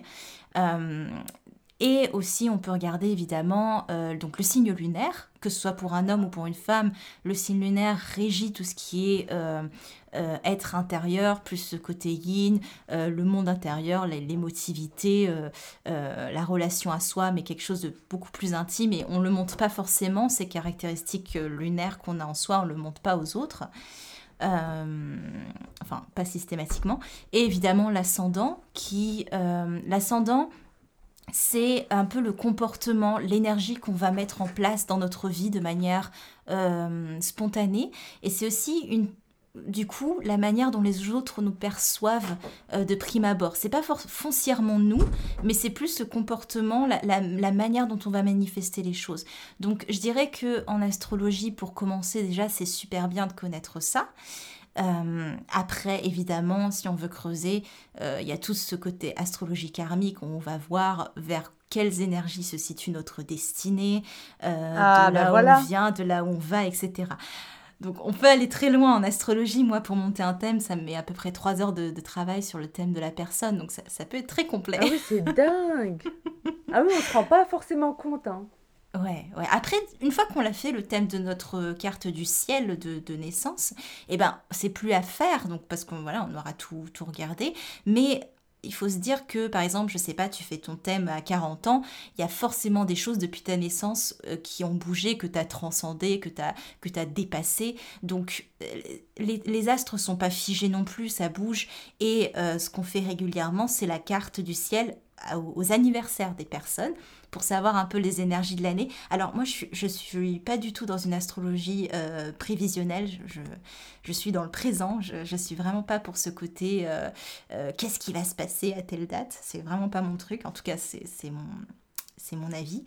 Et aussi, on peut regarder évidemment euh, donc le signe lunaire, que ce soit pour un homme ou pour une femme. Le signe lunaire régit tout ce qui est euh, euh, être intérieur, plus ce côté yin, le monde intérieur, l'émotivité, la relation à soi, mais quelque chose de beaucoup plus intime. Et on ne le montre pas forcément, ces caractéristiques lunaires qu'on a en soi, on ne le montre pas aux autres. enfin, pas systématiquement. Et évidemment, l'ascendant, qui. l'ascendant c'est un peu le comportement, l'énergie qu'on va mettre en place dans notre vie de manière euh, spontanée. Et c'est aussi une du coup, la manière dont les autres nous perçoivent euh, de prime abord. C'est pas foncièrement nous, mais c'est plus ce comportement, la, manière dont on va manifester les choses. Donc, je dirais que en astrologie, pour commencer, déjà, c'est super bien de connaître ça. Euh, après, évidemment, si on veut creuser, euh, il y a tout ce côté astrologie karmique où on va voir vers quelles énergies se situe notre destinée, euh, ah, de là bah où on vient, de là où on va, etc. Donc on peut aller très loin en astrologie. Moi, pour monter un thème, ça me met à peu près trois heures de, travail sur le thème de la personne. Donc ça, ça peut être très complet. Ah oui, c'est [LAUGHS] dingue Ah oui, on ne se rend pas forcément compte. Hein. Ouais, ouais. Après, une fois qu'on l'a fait, le thème de notre carte du ciel de, naissance, eh ben, c'est plus à faire, donc parce qu'on voilà, on aura tout, tout regardé. Mais il faut se dire que, par exemple, je sais pas, tu fais ton thème à 40 ans, il y a forcément des choses depuis ta naissance euh, qui ont bougé, que tu as transcendé, que tu as, que as dépassé. Donc, euh, les, les, astres sont pas figés non plus, ça bouge. Et euh, ce qu'on fait régulièrement, c'est la carte du ciel aux anniversaires des personnes pour savoir un peu les énergies de l'année. Alors moi, je ne suis pas du tout dans une astrologie euh, prévisionnelle, je, je, suis dans le présent, je ne suis vraiment pas pour ce côté euh, euh, qu'est-ce qui va se passer à telle date, c'est vraiment pas mon truc, en tout cas c'est mon c'est mon avis.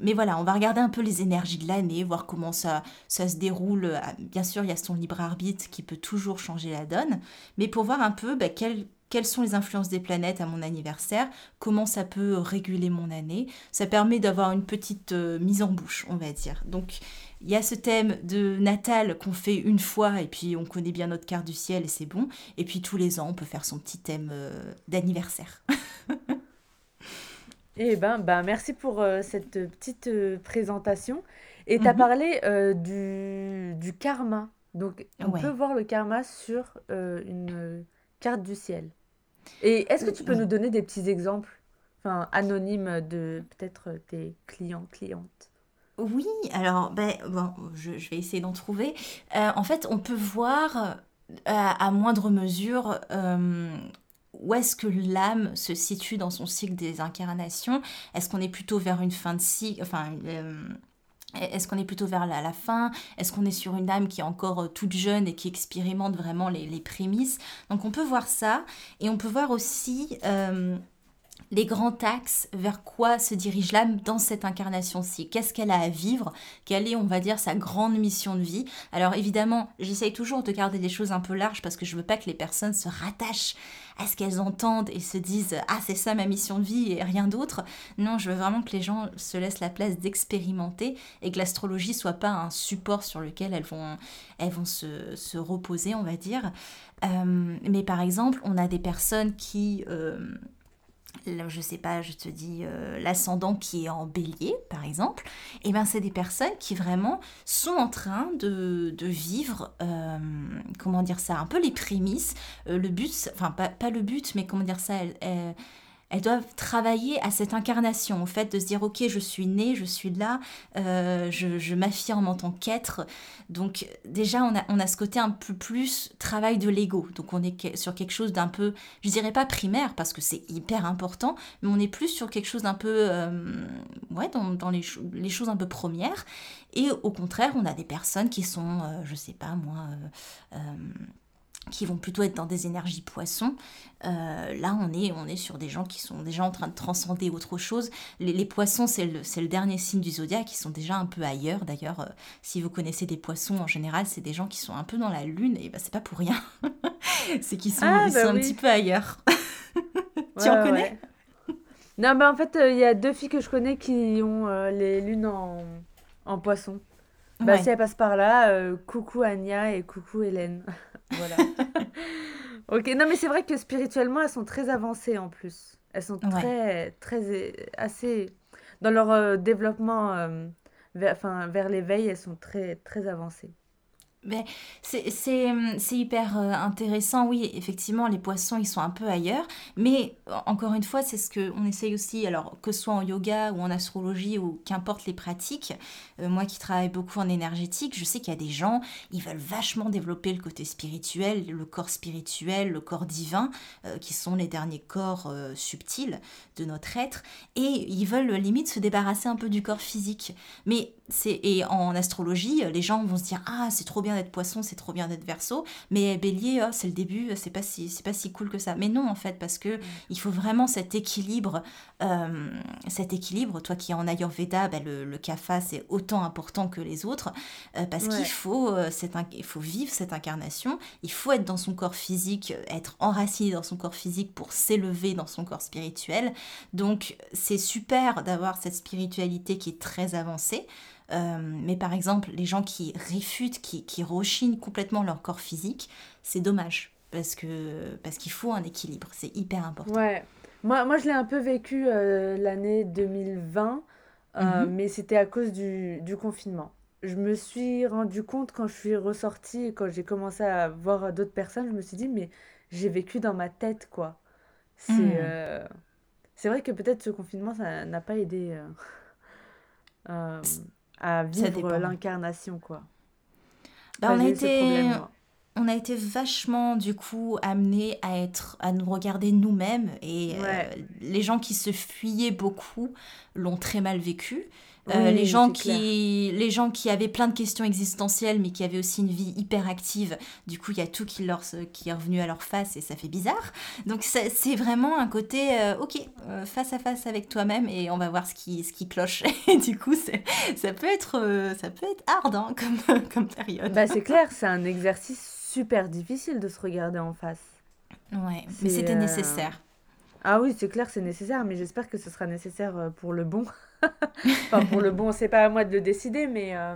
mais voilà, on va regarder un peu les énergies de l'année, voir comment ça, ça se déroule. Bien sûr, il y a son libre arbitre qui peut toujours changer la donne, mais pour voir un peu bah, quel quelles sont les influences des planètes à mon anniversaire, comment ça peut réguler mon année. Ça permet d'avoir une petite euh, mise en bouche, on va dire. Donc il y a ce thème de natal qu'on fait une fois et puis on connaît bien notre carte du ciel et c'est bon. Et puis tous les ans, on peut faire son petit thème euh, d'anniversaire. [LAUGHS] eh ben, ben, merci pour euh, cette petite présentation. Et tu as mhm. parlé du, du, karma. Donc on peut voir le karma sur une carte du ciel. Et est-ce que tu peux nous donner des petits exemples, enfin anonymes de peut-être tes clients, clientes? Oui, alors ben, bon, je, vais essayer d'en trouver. Euh, en fait, on peut voir euh, à, moindre mesure euh, où est-ce que l'âme se situe dans son cycle des incarnations? Est-ce qu'on est plutôt vers une fin de cycle, enfin est-ce qu'on est plutôt vers la, fin? Est-ce qu'on est sur une âme qui est encore euh, toute jeune et qui expérimente vraiment les, prémices? Donc on peut voir ça et on peut voir aussi euh, les grands axes vers quoi se dirige l'âme dans cette incarnation-ci? Qu'est-ce qu'elle a à vivre? Quelle est, on va dire, sa grande mission de vie? Alors évidemment, j'essaye toujours de garder des choses un peu larges parce que je veux pas que les personnes se rattachent à ce qu'elles entendent et se disent ah c'est ça ma mission de vie et rien d'autre. Non, je veux vraiment que les gens se laissent la place d'expérimenter et que l'astrologie soit pas un support sur lequel elles vont, elles vont se, reposer, on va dire. Euh, mais par exemple, on a des personnes qui euh, je sais pas, je te dis euh, l'ascendant qui est en bélier, par exemple, et eh ben c'est des personnes qui vraiment sont en train de, vivre, euh, comment dire ça, un peu les prémices. Euh, le but, enfin pas, pas, le but, mais comment dire ça, doivent travailler à cette incarnation, au fait de se dire ok je suis née, je suis là, euh, je, m'affirme en tant qu'être. Donc déjà on a, on a ce côté un peu plus travail de l'ego. Donc on est sur quelque chose d'un peu, je dirais pas primaire parce que c'est hyper important, mais on est plus sur quelque chose d'un peu, euh, ouais, dans, les, les, choses un peu premières. Et au contraire on a des personnes qui sont, euh, je sais pas moi qui vont plutôt être dans des énergies poissons. Euh, là, on est, on est sur des gens qui sont déjà en train de transcender autre chose. Les, poissons, c'est le, le, dernier signe du zodiaque, qui sont déjà un peu ailleurs. D'ailleurs, euh, si vous connaissez des poissons en général, c'est des gens qui sont un peu dans la lune, et bah, c'est pas pour rien. [LAUGHS] c'est qu'ils sont, ah, ils bah sont un petit peu ailleurs. [LAUGHS] tu en connais Non, bah en fait, euh, il y a deux filles que je connais qui ont les lunes en, en poisson. Bah, si elles passent par là, coucou Anya et coucou Hélène. [LAUGHS] Voilà. [LAUGHS] ok, non, mais c'est vrai que spirituellement, elles sont très avancées en plus. Elles sont très, très, assez. Dans leur euh, développement euh, vers, vers l'éveil, elles sont très, très avancées. Mais c'est hyper euh, intéressant, oui, effectivement, les poissons, ils sont un peu ailleurs, mais encore une fois, c'est ce qu'on essaye aussi, alors que ce soit en yoga ou en astrologie ou qu'importe les pratiques, euh, moi qui travaille beaucoup en énergétique, je sais qu'il y a des gens, ils veulent vachement développer le côté spirituel, le corps spirituel, le corps divin, euh, qui sont les derniers corps subtils de notre être, et ils veulent limite se débarrasser un peu du corps physique. Mais et en astrologie, les gens vont se dire ah c'est trop bien d'être poisson, c'est trop bien d'être verso, mais bélier oh, c'est le début, c'est pas si c'est pas si cool que ça. Mais non en fait parce que mm. il faut vraiment cet équilibre, euh, cet équilibre. Toi qui es en Ayurveda, ben, le, le kapha c'est autant important que les autres euh, parce qu'il faut euh, il faut vivre cette incarnation, il faut être dans son corps physique, être enraciné dans son corps physique pour s'élever dans son corps spirituel. Donc c'est super d'avoir cette spiritualité qui est très avancée. Euh, mais par exemple, les gens qui réfutent, qui, qui rechignent complètement leur corps physique, c'est dommage. Parce que parce qu'il faut un équilibre, c'est hyper important. Ouais. Moi, moi je l'ai un peu vécu euh, l'année 2020, euh, mhm. mais c'était à cause du, du, confinement. Je me suis rendu compte quand je suis ressortie, quand j'ai commencé à voir d'autres personnes, je me suis dit, mais j'ai vécu dans ma tête, quoi. C'est c'est vrai que peut-être ce confinement, ça n'a pas aidé à vivre l'incarnation, quoi. Bah, on, a été, on a été vachement, du coup, amenés à, être, à nous regarder nous-mêmes. Et euh, les gens qui se fuyaient beaucoup l'ont très mal vécu. Euh, les, gens qui, les gens qui avaient plein de questions existentielles, mais qui avaient aussi une vie hyper active, du coup, il y a tout qui, leur, qui est revenu à leur face et ça fait bizarre. Donc, c'est vraiment un côté, euh, ok, euh, face à face avec toi-même et on va voir ce qui, ce qui cloche. [LAUGHS] Et du coup, ça peut, être, ça peut être hard hein, comme, [LAUGHS] comme période. Bah, c'est clair, [LAUGHS] c'est un exercice super difficile de se regarder en face. Ouais, mais c'était nécessaire. Ah oui, c'est clair, c'est nécessaire, mais j'espère que ce sera nécessaire pour le bon. Enfin, pour le bon, c'est pas à moi de le décider, mais euh,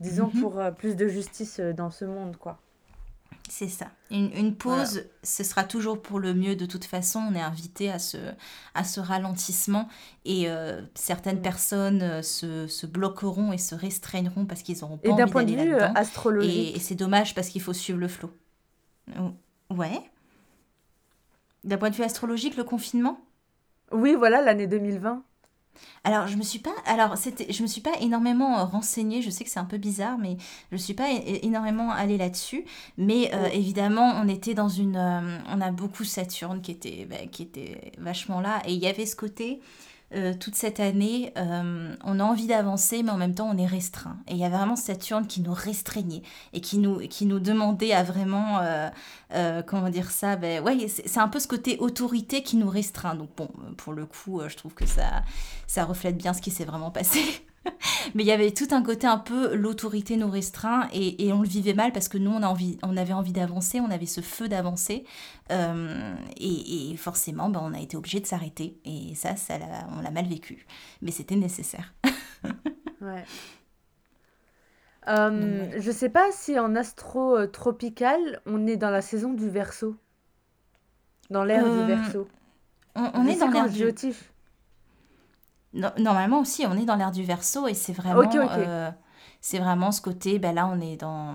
disons mhm. pour euh, plus de justice euh, dans ce monde, quoi. C'est ça. Une, une pause, ce sera toujours pour le mieux de toute façon. On est invité à ce, à ce ralentissement et certaines mm. personnes se, se, bloqueront et se restreigneront parce qu'ils auront pas et d'un point de vue astrologique. Et, c'est dommage parce qu'il faut suivre le flot. Ouais. D'un point de vue astrologique, le confinement? Oui, voilà, l'année 2020. Alors, je me suis pas, alors c'était, je me suis pas énormément euh, renseignée. Je sais que c'est un peu bizarre, mais je suis pas énormément allée là-dessus. Mais euh, évidemment, on était dans une, euh, on a beaucoup Saturne qui était, bah, qui était vachement là, et il y avait ce côté. Toute cette année, on a envie d'avancer, mais en même temps, on est restreint. Et il y a vraiment Saturne qui nous restreignait et qui nous, qui nous demandait à vraiment euh, comment dire ça ben ouais c'est un peu ce côté autorité qui nous restreint donc bon pour le coup euh, je trouve que ça ça reflète bien ce qui s'est vraiment passé [LAUGHS] [LAUGHS] mais il y avait tout un côté un peu l'autorité nous restreint et, et, on le vivait mal parce que nous on, a envie, on avait envie d'avancer, on avait ce feu d'avancer euh, et, et, forcément ben, on a été obligé de s'arrêter et ça, ça on l'a mal vécu mais c'était nécessaire. [LAUGHS] ouais. Euh, je sais pas si en astro euh, tropical, on est dans la saison du verso. Dans l'ère du euh, verso. On, est dans l'ère du... normalement aussi, on est dans l'ère du verso et c'est vraiment, c'est vraiment ce côté, ben là on est dans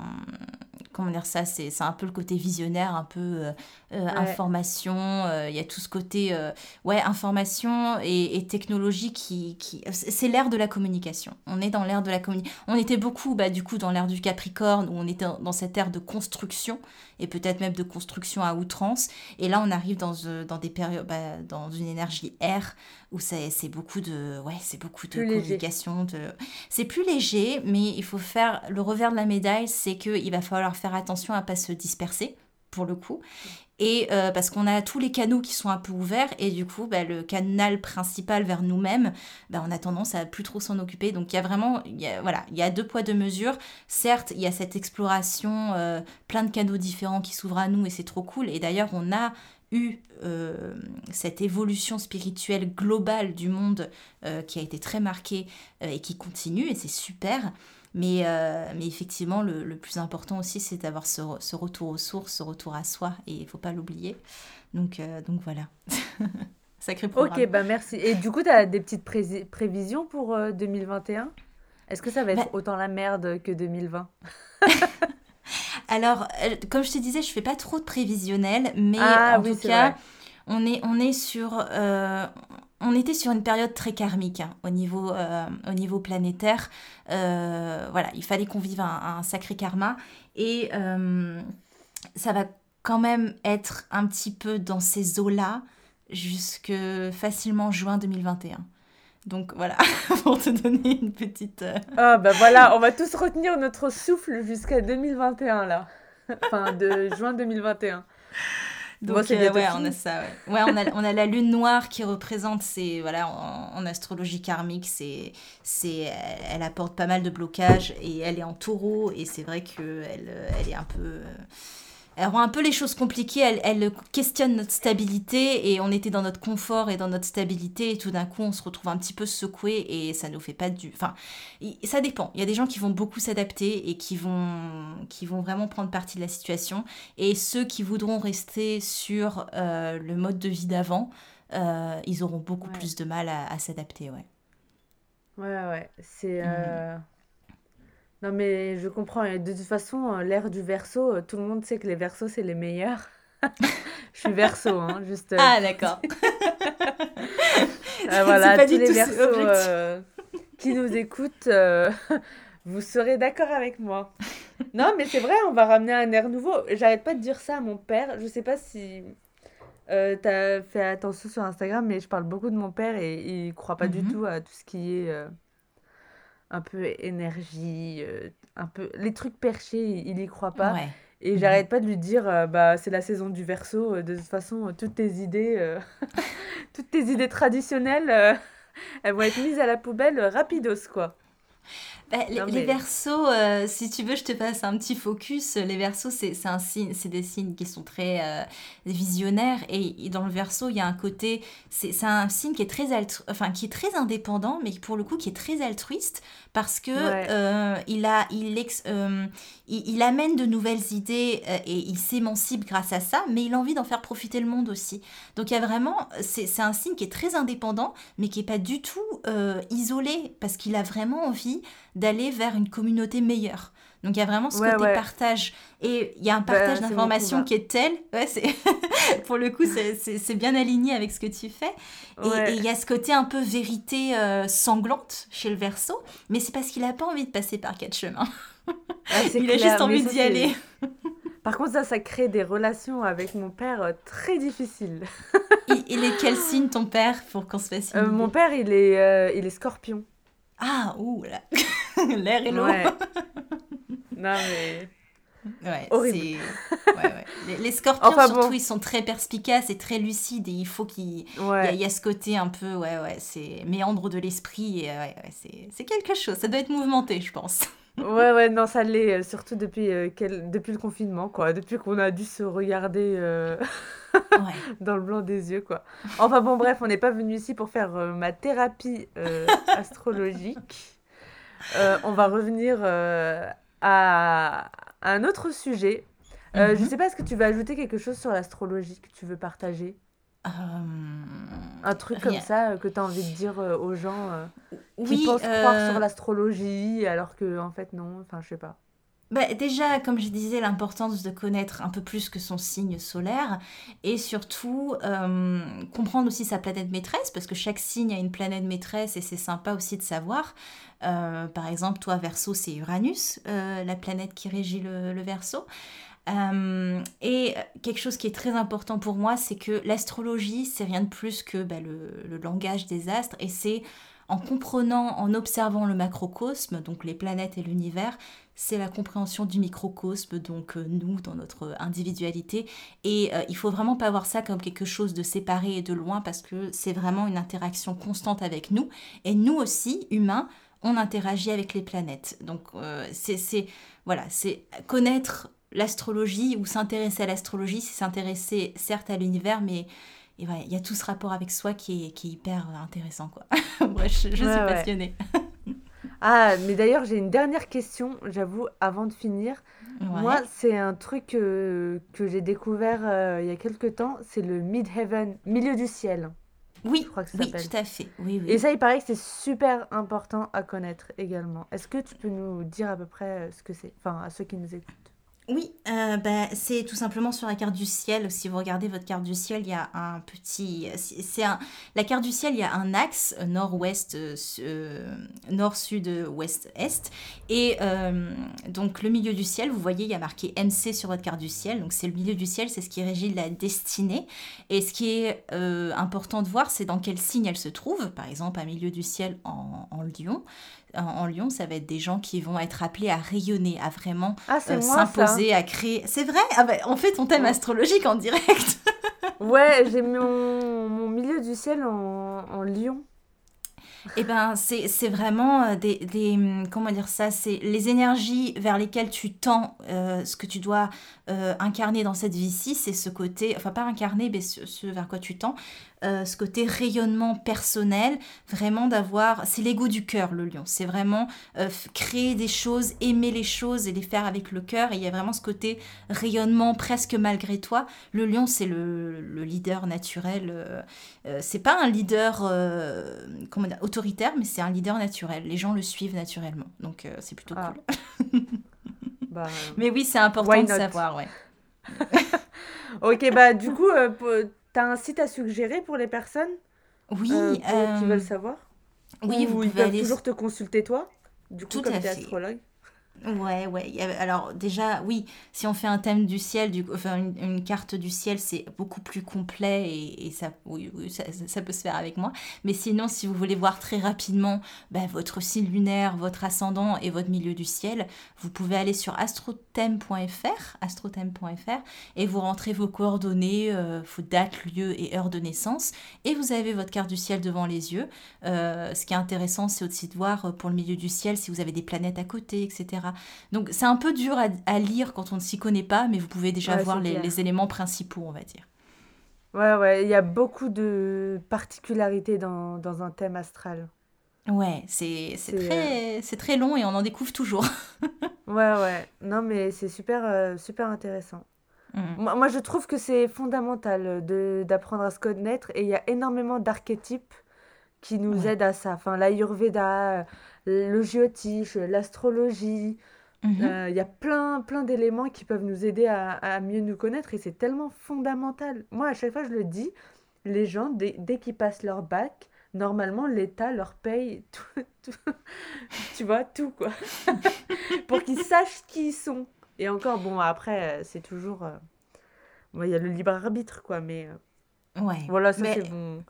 comment dire ça, c'est un peu le côté visionnaire, un peu euh, euh, information, euh, il y a tout ce côté, ouais, information et, technologie qui... qui c'est l'ère de la communication. On est dans l'ère de la communication. On était beaucoup, bah, du coup, dans l'ère du Capricorne, où on était dans cette ère de construction, et peut-être même de construction à outrance. Et là, on arrive dans, dans des périodes, bah, dans une énergie air, où c'est beaucoup de, ouais, c'est beaucoup de communication. De... C'est plus léger, mais il faut faire le revers de la médaille, c'est qu'il va falloir faire attention à pas se disperser pour le coup. Et euh, parce qu'on a tous les canaux qui sont un peu ouverts, et du coup, bah, le canal principal vers nous-mêmes, bah, on a tendance à plus trop s'en occuper. Donc il y a vraiment, y a, voilà, il y a deux poids, deux mesures. Certes, il y a cette exploration, euh, plein de canaux différents qui s'ouvrent à nous, et c'est trop cool. Et d'ailleurs, on a eu euh, cette évolution spirituelle globale du monde qui a été très marquée et qui continue, et c'est super. Mais, euh, mais effectivement, le, le, plus important aussi, c'est d'avoir ce, ce, retour aux sources, ce retour à soi, et il ne faut pas l'oublier. Donc, euh, donc voilà. [LAUGHS] Sacré programme. Ok, bah merci. Et du coup, tu as des petites prévisions pour 2021 euh, Est-ce que ça va être bah autant la merde que 2020 [LAUGHS] Alors, comme je te disais, je fais pas trop de prévisionnel, mais ah en tout cas, on est, on est sur, on était sur une période très karmique hein, au, niveau, euh, au niveau planétaire. Euh, voilà, il fallait qu'on vive un, sacré karma. Et euh, ça va quand même être un petit peu dans ces eaux-là jusque facilement juin 2021. Donc voilà, [LAUGHS] pour te donner une petite... Ah ben voilà, on va tous retenir notre souffle jusqu'à 2021 là. Enfin, de juin 2021. Donc, euh, ouais, on a ça. Ouais, on, a, on a la lune noire qui représente, c'est voilà, en, astrologie karmique, c'est, c'est, elle apporte pas mal de blocages et elle est en taureau et c'est vrai que elle, elle est un peu elle rend un peu les choses compliquées, elle, elle, questionne notre stabilité et on était dans notre confort et dans notre stabilité et tout d'un coup on se retrouve un petit peu secoué et ça nous fait pas du... Enfin, ça dépend. Il y a des gens qui vont beaucoup s'adapter et qui vont, qui vont vraiment prendre partie de la situation et ceux qui voudront rester sur euh, le mode de vie d'avant, euh, ils auront beaucoup plus de mal à, s'adapter, ouais. Ouais, ouais, c'est... Euh, non, mais je comprends. de toute façon, euh, l'ère du verso, euh, tout le monde sait que les versos, c'est les meilleurs. [LAUGHS] je suis verso, hein, juste. Euh, ah, d'accord. [LAUGHS] [LAUGHS] voilà, pas tous les versos qui nous écoutent, vous serez d'accord avec moi. Non, mais c'est vrai, on va ramener un air nouveau. J'arrête pas de dire ça à mon père. Je sais pas si euh, tu as fait attention sur Instagram, mais je parle beaucoup de mon père et il croit pas du mhm. tout à tout ce qui est un peu énergie, euh, un peu les trucs perchés, il y croit pas. Et mhm. j'arrête pas de lui dire, euh, bah c'est la saison du verso. Euh, de toute façon, toutes tes idées, [LAUGHS] toutes tes idées traditionnelles, [LAUGHS] elles vont être mises à la poubelle rapidos quoi. Bah, les, versos, euh, si tu veux, je te passe un petit focus. Les versos, c'est un signe, c'est des signes qui sont très euh, visionnaires. Et, dans le verso, il y a un côté, c'est un signe qui est très enfin qui est très indépendant, mais pour le coup qui est très altruiste parce que euh, il a, il, ex, il, amène de nouvelles idées et il s'émancipe grâce à ça, mais il a envie d'en faire profiter le monde aussi. Donc il y a vraiment, c'est un signe qui est très indépendant, mais qui est pas du tout isolé parce qu'il a vraiment envie d'aller vers une communauté meilleure. Donc il y a vraiment ce côté partage. Et il y a un bah, partage d'informations qui est tel, ouais, c'est [LAUGHS] pour le coup, c'est bien aligné avec ce que tu fais. Et il y a ce côté un peu vérité euh, sanglante chez le verso, mais c'est parce qu'il n'a pas envie de passer par quatre chemins. Ah, [LAUGHS] il a juste envie d'y aller. Par contre, ça, ça crée des relations avec mon père euh, très difficiles. il, est quel signe ton père pour qu'on se fasse euh, Mon père, il est, il est scorpion. Ah, ouh là [LAUGHS] L'air et l'eau. [LAUGHS] non, mais. Ouais, c'est. Ouais, ouais. Les, scorpions, surtout, ils sont très perspicaces et très lucides et il faut qu'il. Il y, a ce côté un peu, ouais, ouais, c'est méandre de l'esprit et ouais, ouais, c'est quelque chose. Ça doit être mouvementé, je pense. [LAUGHS] Ouais, ouais, non, ça l'est, euh, surtout depuis, euh, quel... depuis le confinement, quoi. Depuis qu'on a dû se regarder euh, [LAUGHS] dans le blanc des yeux, quoi. Enfin bon, bref, on n'est pas venu ici pour faire ma thérapie astrologique. on va revenir à un autre sujet. Je ne mhm. sais pas, est-ce que tu veux ajouter quelque chose sur l'astrologie que tu veux partager? Un truc comme ça que tu as envie de dire aux gens qui pensent croire sur l'astrologie alors que en fait non, enfin je sais pas. Bah, déjà, comme je disais, l'importance de connaître un peu plus que son signe solaire et surtout comprendre aussi sa planète maîtresse parce que chaque signe a une planète maîtresse et c'est sympa aussi de savoir. par exemple, toi, Verseau, c'est Uranus, la planète qui régit le, le Verseau. Euh, et quelque chose qui est très important pour moi, c'est que l'astrologie, c'est rien de plus que bah, le, langage des astres et c'est en comprenant, en observant le macrocosme, donc les planètes et l'univers, c'est la compréhension du microcosme, donc euh, nous dans notre individualité. Et euh, il faut vraiment pas voir ça comme quelque chose de séparé et de loin parce que c'est vraiment une interaction constante avec nous. Et nous aussi, humains, on interagit avec les planètes. Donc euh, c'est voilà, c'est connaître l'astrologie ou s'intéresser à l'astrologie, c'est s'intéresser certes à l'univers, mais il y a tout ce rapport avec soi qui est, qui est hyper intéressant. Quoi. [LAUGHS] Bref, je, suis passionnée. [LAUGHS] ah, mais d'ailleurs, j'ai une dernière question, j'avoue, avant de finir. Moi, c'est un truc que, que j'ai découvert euh, il y a quelques temps, c'est le Mid-Heaven, milieu du ciel. Oui, je crois que ça oui tout à fait. Oui, Et ça, il paraît que c'est super important à connaître également. Est-ce que tu peux nous dire à peu près euh, ce que c'est, enfin, à ceux qui nous écoutent? Oui, euh, bah, c'est tout simplement sur la carte du ciel. Si vous regardez votre carte du ciel, il y a un petit. C'est un. La carte du ciel, il y a un axe euh, nord-ouest, euh, nord-sud, ouest-est, et donc le milieu du ciel. Vous voyez, il y a marqué MC sur votre carte du ciel. Donc c'est le milieu du ciel, c'est ce qui régit la destinée. Et ce qui est important de voir, c'est dans quel signe elle se trouve. Par exemple, un milieu du ciel en, en Lion en, Lyon, ça va être des gens qui vont être appelés à rayonner, à vraiment ah, euh, s'imposer, à créer. C'est vrai? Ah bah, En fait, on thème astrologique en direct. [LAUGHS] ouais, j'ai mon, mon milieu du ciel en, en Lyon. Eh ben, c'est vraiment euh, des, des, hum, Comment dire ça? C'est les énergies vers lesquelles tu tends, euh, ce que tu dois incarner dans cette vie-ci, c'est ce côté. Enfin, pas incarner, mais ce vers quoi tu tends. Euh, ce côté rayonnement personnel, vraiment d'avoir, c'est l'ego du cœur le lion, c'est vraiment euh, créer des choses, aimer les choses et les faire avec le cœur, et il y a vraiment ce côté rayonnement presque malgré toi. Le lion, c'est le, leader naturel, euh, c'est pas un leader comment dire, autoritaire, mais c'est un leader naturel, les gens le suivent naturellement, donc c'est plutôt ah. cool. [LAUGHS] Bah, mais oui, c'est important de savoir, ouais. [LAUGHS] ok, bah du coup, T'as un site à suggérer pour les personnes Oui. Euh, qui euh, veulent savoir? Oui, vous ils peuvent toujours te consulter toi, du coup, comme tu astrologue? Ouais, ouais. Alors déjà, oui, si on fait un thème du ciel, du, enfin une, carte du ciel, c'est beaucoup plus complet et, ça, ça, peut se faire avec moi. Mais sinon, si vous voulez voir très rapidement bah, votre signe lunaire, votre ascendant et votre milieu du ciel, vous pouvez aller sur astrothème.fr, et vous rentrez vos coordonnées, euh, vos dates, lieux et heures de naissance, et vous avez votre carte du ciel devant les yeux. Euh, ce qui est intéressant, c'est aussi de voir euh, pour le milieu du ciel si vous avez des planètes à côté, etc. Donc c'est un peu dur à, lire quand on ne s'y connaît pas, mais vous pouvez déjà voir les, éléments principaux, on va dire. Ouais, ouais, il y a beaucoup de particularités dans, dans un thème astral. Ouais, c'est très, euh, très long et on en découvre toujours. [LAUGHS] ouais, ouais. Non, mais c'est super, euh, super intéressant. Mmh. Moi, moi, je trouve que c'est fondamental d'apprendre à se connaître et il y a énormément d'archétypes qui nous aident à ça. Enfin, l'Ayurveda, le géotiche, l'astrologie. Mhm. Euh, il y a plein, plein d'éléments qui peuvent nous aider à, mieux nous connaître et c'est tellement fondamental. Moi, à chaque fois, je le dis, les gens, dès, dès qu'ils passent leur bac, normalement, l'État leur paye [LAUGHS] tout, tu vois, tout, quoi. [LAUGHS] Pour qu'ils sachent qui ils sont. Et encore, bon, après, euh, c'est toujours... Euh, il y a le libre arbitre, quoi, mais... Ouais. Voilà, ça, c'est bon.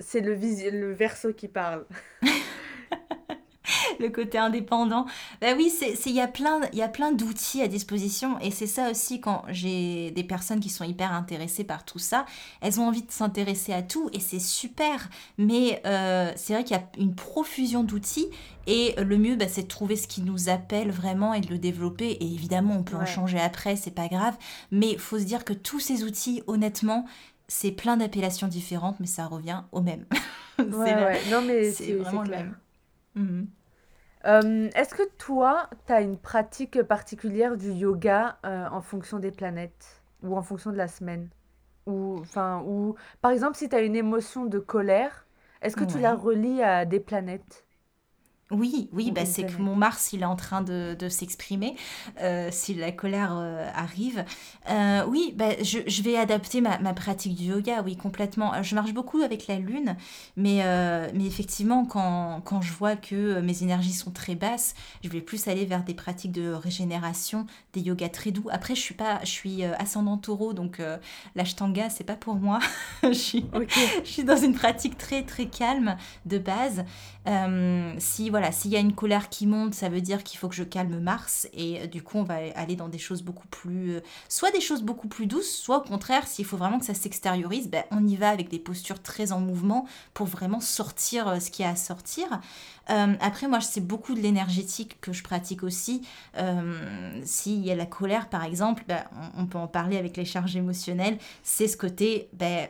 C'est le, le verso qui parle. [LAUGHS] le côté indépendant. Ben oui, il y a plein, y a plein d'outils à disposition et c'est ça aussi quand j'ai des personnes qui sont hyper intéressées par tout ça, elles ont envie de s'intéresser à tout et c'est super. Mais euh, c'est vrai qu'il y a une profusion d'outils et le mieux, bah, c'est de trouver ce qui nous appelle vraiment et de le développer. Et évidemment, on peut en changer après, c'est pas grave. Mais il faut se dire que tous ces outils, honnêtement, c'est plein d'appellations différentes, mais ça revient au même. [LAUGHS] c'est Non, mais c'est vraiment le même. Mhm. Euh, est-ce que toi, tu as une pratique particulière du yoga euh, en fonction des planètes ou en fonction de la semaine? Ou, enfin, ou, Par exemple, si tu as une émotion de colère, est-ce que tu la relis à des planètes? Oui, oui, bah, c'est que mon Mars, il est en train de, s'exprimer euh, si la colère euh, arrive. Euh, oui, bah, je, vais adapter ma, pratique du yoga, oui, complètement. Je marche beaucoup avec la lune, mais, mais effectivement, quand, quand, je vois que mes énergies sont très basses, je vais plus aller vers des pratiques de régénération, des yogas très doux. Après, je suis pas, je suis ascendant taureau, donc l'ashtanga, c'est pas pour moi. [LAUGHS] je, suis, je suis dans une pratique très, très calme de base. si voilà, s'il y a une colère qui monte, ça veut dire qu'il faut que je calme Mars et euh, du coup on va aller dans des choses beaucoup plus, euh, soit des choses beaucoup plus douces, soit au contraire s'il faut vraiment que ça s'extériorise, ben, on y va avec des postures très en mouvement pour vraiment sortir euh, ce qu'il y a à sortir. Après moi c'est beaucoup de l'énergétique que je pratique aussi. S'il y a la colère par exemple, ben, on, peut en parler avec les charges émotionnelles, c'est ce côté ben,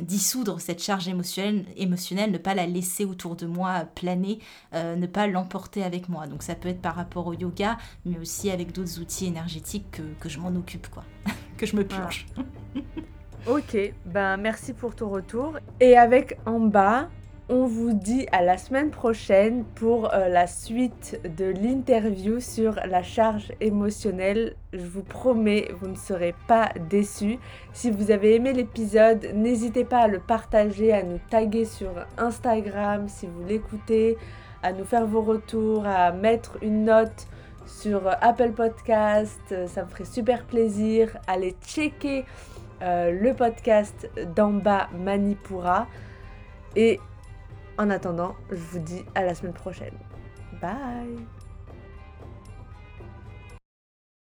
dissoudre cette charge émotionnelle, émotionnelle, ne pas la laisser autour de moi planer euh, ne pas l'emporter avec moi. Donc ça peut être par rapport au yoga, mais aussi avec d'autres outils énergétiques que, je m'en occupe, quoi, [LAUGHS] que je me plonge. [LAUGHS] ok, ben merci pour ton retour. Et avec en bas, on vous dit à la semaine prochaine pour euh, la suite de l'interview sur la charge émotionnelle. Je vous promets, vous ne serez pas déçus. Si vous avez aimé l'épisode, n'hésitez pas à le partager, à nous taguer sur Instagram si vous l'écoutez, à nous faire vos retours, à mettre une note sur Apple Podcast. Ça me ferait super plaisir. Allez checker euh, le podcast d'en bas Manipura. Et en attendant, je vous dis à la semaine prochaine. Bye